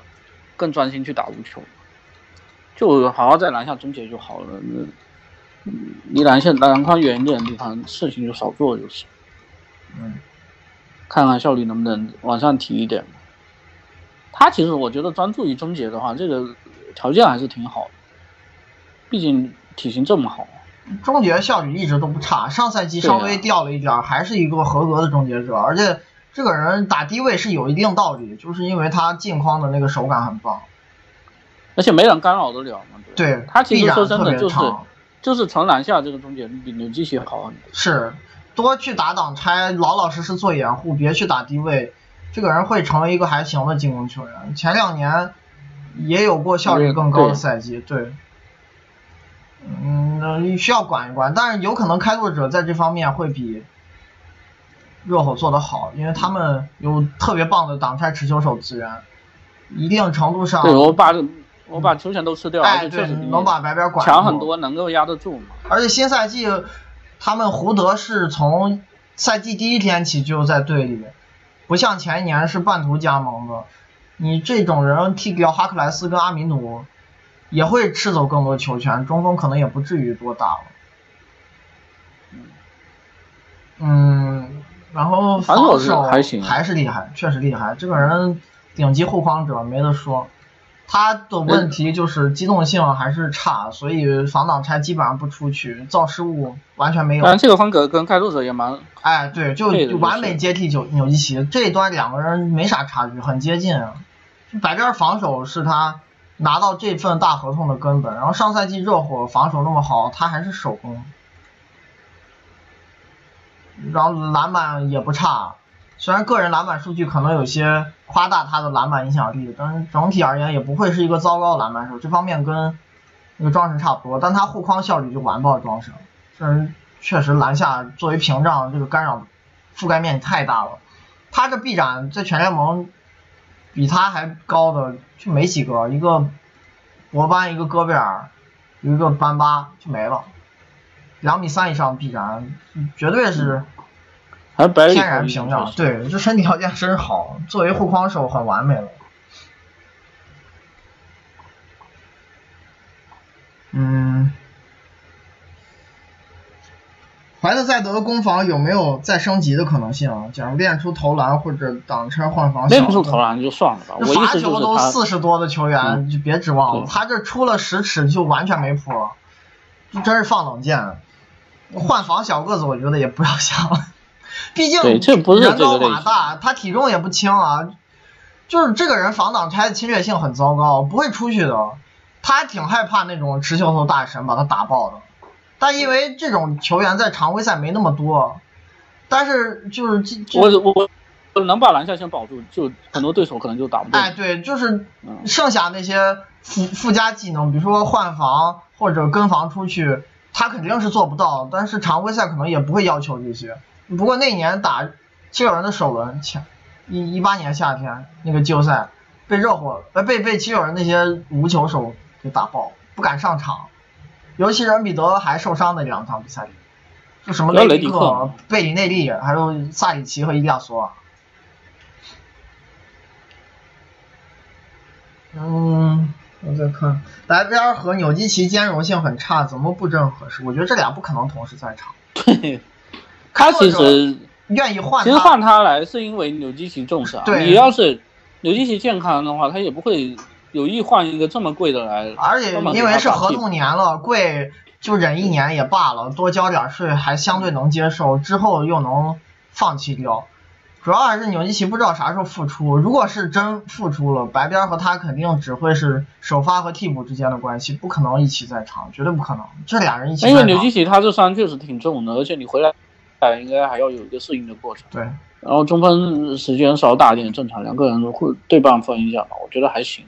更专心去打无球？就好好在篮下终结就好了。那离篮下篮筐远一点的地方，事情就少做就是。嗯，看看效率能不能往上提一点。他其实我觉得专注于终结的话，这个。条件还是挺好的，毕竟体型这么好。终结效率一直都不差，上赛季稍微掉了一点，还是一个合格的终结者。而且这个人打低位是有一定道理，就是因为他近框的那个手感很棒，而且没人干扰得了嘛。对，他其实说真的就是就是从篮下这个终结比牛基奇好很多。是，多去打挡拆，老老实实做掩护，别去打低位，这个人会成为一个还行的进攻球员。前两年。也有过效率更高的赛季，对，嗯，需要管一管，但是有可能开拓者在这方面会比热火做得好，因为他们有特别棒的挡拆持球手资源，一定程度上，对我把我把球权都吃掉，哎，对，能把白边管强很多，能够压得住嘛。而且新赛季他们胡德是从赛季第一天起就在队里，不像前一年是半途加盟的。你这种人替掉哈克莱斯跟阿米努，也会吃走更多球权，中锋可能也不至于多打了。嗯，然后防守还是厉害，确实厉害。这个人顶级护框者没得说，他的问题就是机动性还是差，所以防挡拆基本上不出去，造失误完全没有。但这个风格跟开拓者也蛮……哎，对，就完美接替纽纽基奇，这一端两个人没啥差距，很接近。白边防守是他拿到这份大合同的根本，然后上赛季热火防守那么好，他还是首攻，然后篮板也不差，虽然个人篮板数据可能有些夸大他的篮板影响力，但是整体而言也不会是一个糟糕的篮板手，这方面跟那个庄神差不多，但他护框效率就完爆庄神，这确实篮下作为屏障这个干扰覆盖面太大了，他这臂展在全联盟。比他还高的就没几个，一个博班，一个戈贝尔，一个班巴就没了。两米三以上的臂展，绝对是天然屏障。对，这身体条件真好，作为护框手很完美了。嗯。怀特塞德的攻防有没有再升级的可能性？假如练出投篮或者挡拆换防，练不出投篮就算了吧。罚球都四十多的球员就别指望了，他这出了十尺就完全没谱，这真是放冷箭。换防小个子我觉得也不要想了，毕竟人高马大，他体重也不轻啊。就是这个人防挡拆的侵略性很糟糕，不会出去的。他还挺害怕那种持球头大神把他打爆的。但因为这种球员在常规赛没那么多，但是就是我我我能把篮下先保住，就很多对手可能就打不动。哎，对，就是剩下那些附附加技能，比如说换防或者跟防出去，他肯定是做不到。但是常规赛可能也不会要求这些。不过那年打七六人的首轮，前一一八年夏天那个季后赛，被热火呃被被七六人那些无球手给打爆，不敢上场。尤其是恩比德还受伤的两场比赛里，就什么雷迪克、贝里内利，还有萨里奇和伊利亚索。嗯，我再看，白边和纽基奇兼容性很差，怎么布阵合适？我觉得这俩不可能同时在场。对，他其实愿意换。其实换他来是因为纽基奇重伤。对，你要是纽基奇健康的话，他也不会有意换一个这么贵的来。而且因为是合同年了，贵就忍一年也罢了，多交点税还相对能接受，之后又能放弃掉。主要还是纽基奇不知道啥时候复出，如果是真复出了，白边和他肯定只会是首发和替补之间的关系，不可能一起在场，绝对不可能。这俩人一起。因为纽基奇他这伤确实挺重的，而且你回来，应该还要有一个适应的过程。对。然后中锋时间稍打一点正常，两个人会对半分一下吧，我觉得还行。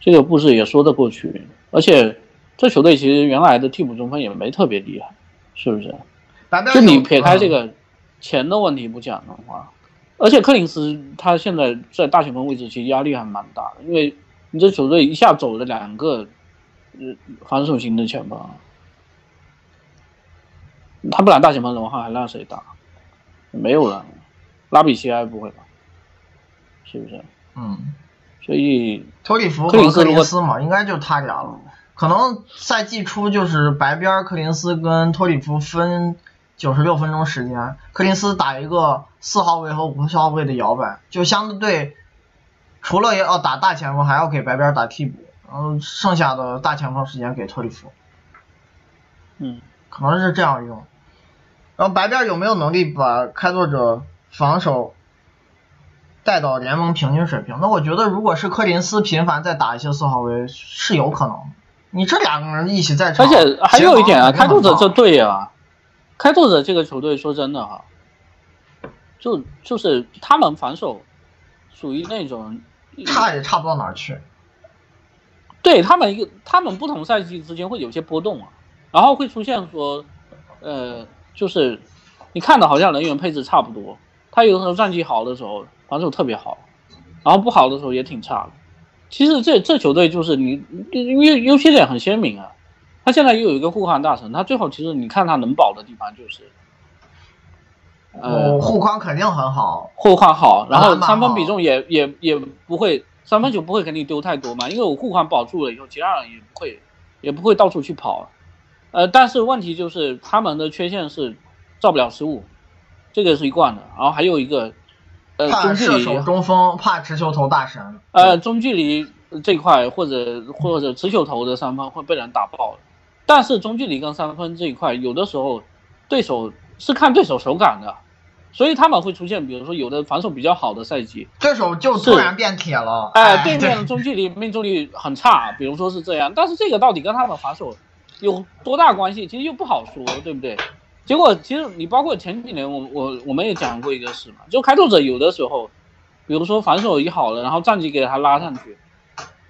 这个布置也说得过去，而且这球队其实原来的替补中锋也没特别厉害，是不是？就你撇开这个。钱的问题不讲的话，而且柯林斯他现在在大前锋位置其实压力还蛮大的，因为你这球队一下走了两个呃防守型的前锋，他不打大前锋的话还让谁打？没有了，拉比西埃不会吧？是不是？嗯。所以托里弗和克林斯嘛，应该就他俩了。可能赛季初就是白边克林斯跟托里弗分。九十六分钟时间，克林斯打一个四号位和五号位的摇摆，就相对除了要打大前锋，还要给白边打替补，然后剩下的大前锋时间给托里弗。嗯，可能是这样用。然后白边有没有能力把开拓者防守带到联盟平均水平？那我觉得，如果是柯林斯频繁再打一些四号位，是有可能。你这两个人一起在场，而且还有一点啊，开拓者这队啊。开拓者这个球队，说真的哈，就就是他们防守属于那种差也差不到哪儿去。对他们一个，他们不同赛季之间会有些波动啊，然后会出现说，呃，就是你看的好像人员配置差不多，他有的时候战绩好的时候防守特别好，然后不好的时候也挺差的。其实这这球队就是你优优缺点很鲜明啊。他现在又有一个护框大神，他最后其实你看他能保的地方就是，呃，护框肯定很好，护框好，然后三分比重也也也不会，三分球不会给你丢太多嘛，因为我护框保住了以后，其他人也不会也不会到处去跑，呃，但是问题就是他们的缺陷是造不了失误，这个是一贯的，然后还有一个，呃，中距离中锋怕持球投大神，呃，中距离这块或者或者持球投的三分会被人打爆。但是中距离跟三分这一块，有的时候对手是看对手手感的，所以他们会出现，比如说有的防守比较好的赛季，对手就突然变铁了。哎，对面的 中距离命中率很差，比如说是这样。但是这个到底跟他们防守有多大关系？其实又不好说，对不对？结果其实你包括前几年，我我我们也讲过一个事嘛，就开拓者有的时候，比如说防守一好了，然后战绩给他拉上去。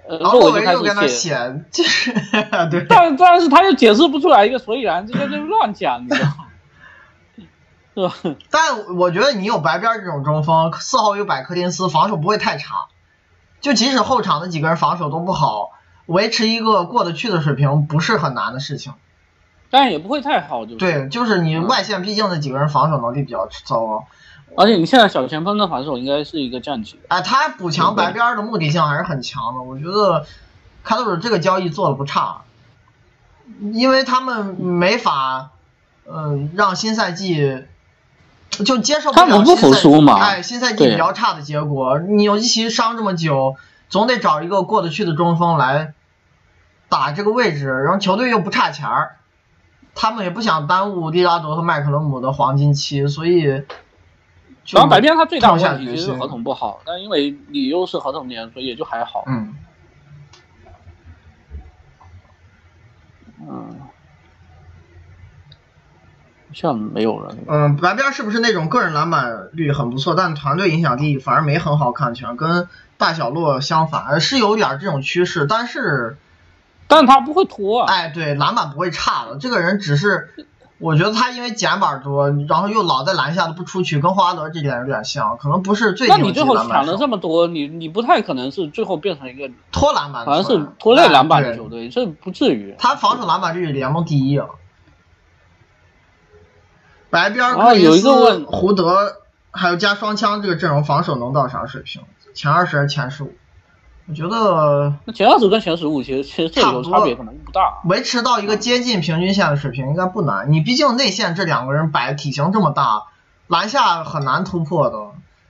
然后我就开始写，就 是对，但但是他又解释不出来一个所以然，这就乱讲，你知道吗？是吧？但我觉得你有白边这种中锋，四号有百科林斯，防守不会太差。就即使后场的几个人防守都不好，维持一个过得去的水平不是很难的事情。但也不会太好，就对，就是你外线毕竟那几个人防守能力比较糟糕。而且你现在小前锋的防守应该是一个降级。哎，他补强白边的目的性还是很强的。我觉得开拓者这个交易做的不差，因为他们没法，嗯，让新赛季就接受不了新赛季，哎，新赛季比较差的结果。纽基奇伤这么久，总得找一个过得去的中锋来打这个位置，然后球队又不差钱儿，他们也不想耽误利拉德和麦克伦姆的黄金期，所以。然后白边他最大的问题其实是合同不好，但因为你又是合同年，所以也就还好。嗯。嗯。像没有了。嗯，白边是不是那种个人篮板率很不错，但团队影响力反而没很好看全？跟大小洛相反，是有点这种趋势，但是。但是他不会拖。哎，对，篮板不会差的，这个人只是。我觉得他因为捡板多，然后又老在篮下都不出去，跟霍华德这点有点像，可能不是最。那你最后抢了这么多，你你不太可能是最后变成一个拖篮板，好像是拖累篮板的球队，这不至于。他防守篮板率联盟第一。白边克里斯、胡德还有加双枪这个阵容，防守能到啥水平？前二十还是前十五？我觉得那前二十跟前十五其实其实这有差别可能不大，维持到一个接近平均线的水平应该不难。你毕竟内线这两个人摆体型这么大，篮下很难突破的，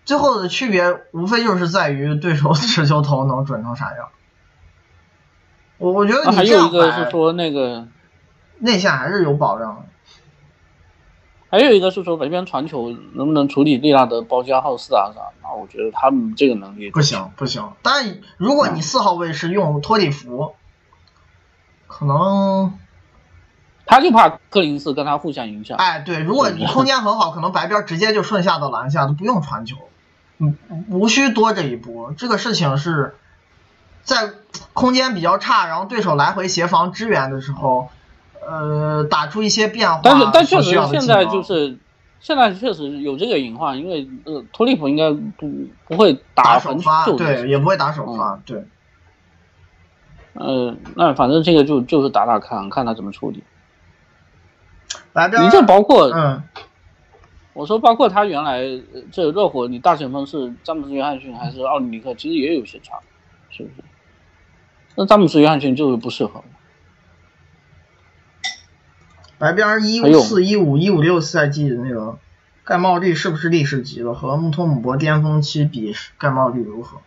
最后的区别无非就是在于对手持球投能准成啥样。我我觉得你还有一个是说那个内线还是有保障的。还有一个是说北边传球能不能处理利拉德包夹号四啊啥？啊我觉得他们这个能力不行不行。但如果你四号位是用托里弗，可能他就怕柯林斯跟他互相影响。哎，对，如果你空间很好，可能白边直接就顺下到篮下，都不用传球，嗯，无需多这一步。这个事情是在空间比较差，然后对手来回协防支援的时候。呃，打出一些变化，但是但确实现在就是现在确实有这个隐患，因为呃托利普应该不不会打首发，对，也不会打首发，对。呃，那反正这个就就是打打看看他怎么处理。白边，你这包括嗯，我说包括他原来这热火，你大前锋是詹姆斯约翰逊还是奥里尼克，其实也有些差，是不是？那詹姆斯约翰逊就是不适合。白边一五四一五一五六赛季的那个盖帽率是不是历史级的？和穆托姆博巅峰期比盖帽率如何？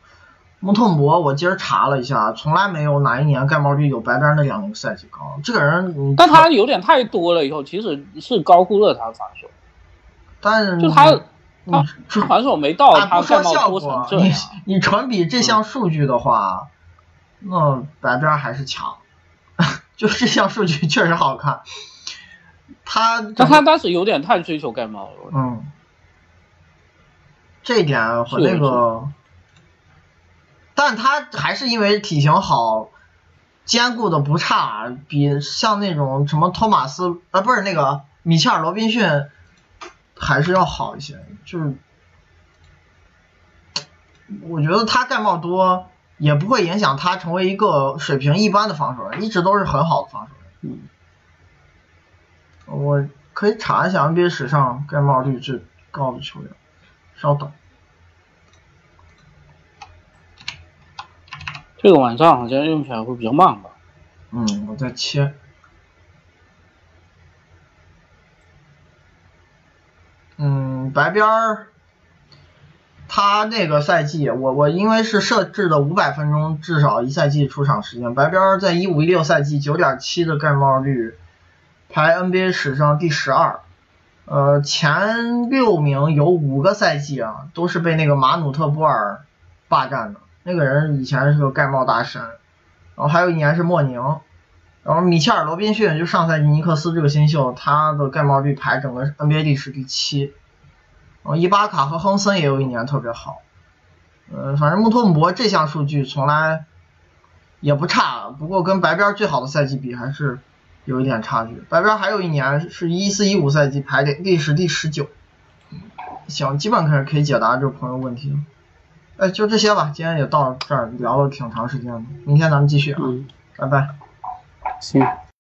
穆托姆博我今儿查了一下，从来没有哪一年盖帽率有白边那两个赛季高。这个人，但他有点太多了，以后其实是高估了他防守。但是就他他防守没到他盖帽多成这样。你你纯比这项数据的话，那白边还是强。就这项数据确实好看。他但他当时有点太追求盖帽了。嗯，这一点和那个，但他还是因为体型好，兼顾的不差，比像那种什么托马斯啊，不是那个米切尔罗宾逊，还是要好一些。就是，我觉得他盖帽多也不会影响他成为一个水平一般的防守人，一直都是很好的防守人。嗯。我可以查一下 NBA 史上盖帽率最高的球员，稍等。这个晚上好像用起来会比较慢吧？嗯，我在切。嗯，白边儿，他那个赛季，我我因为是设置的五百分钟，至少一赛季出场时间。白边儿在一五一六赛季九点七的盖帽率。排 NBA 史上第十二，呃，前六名有五个赛季啊，都是被那个马努特波尔霸占的。那个人以前是个盖帽大神，然后还有一年是莫宁，然后米切尔罗宾逊就上赛季尼克斯这个新秀，他的盖帽率排整个 NBA 历史第七，然后伊巴卡和亨森也有一年特别好，呃，反正穆托姆博这项数据从来也不差，不过跟白边最好的赛季比还是。有一点差距，白边还有一年是一四一五赛季排的历史第十九，行，基本可以可以解答这个朋友问题了。哎，就这些吧，今天也到这儿聊了挺长时间的，明天咱们继续啊，拜拜。行。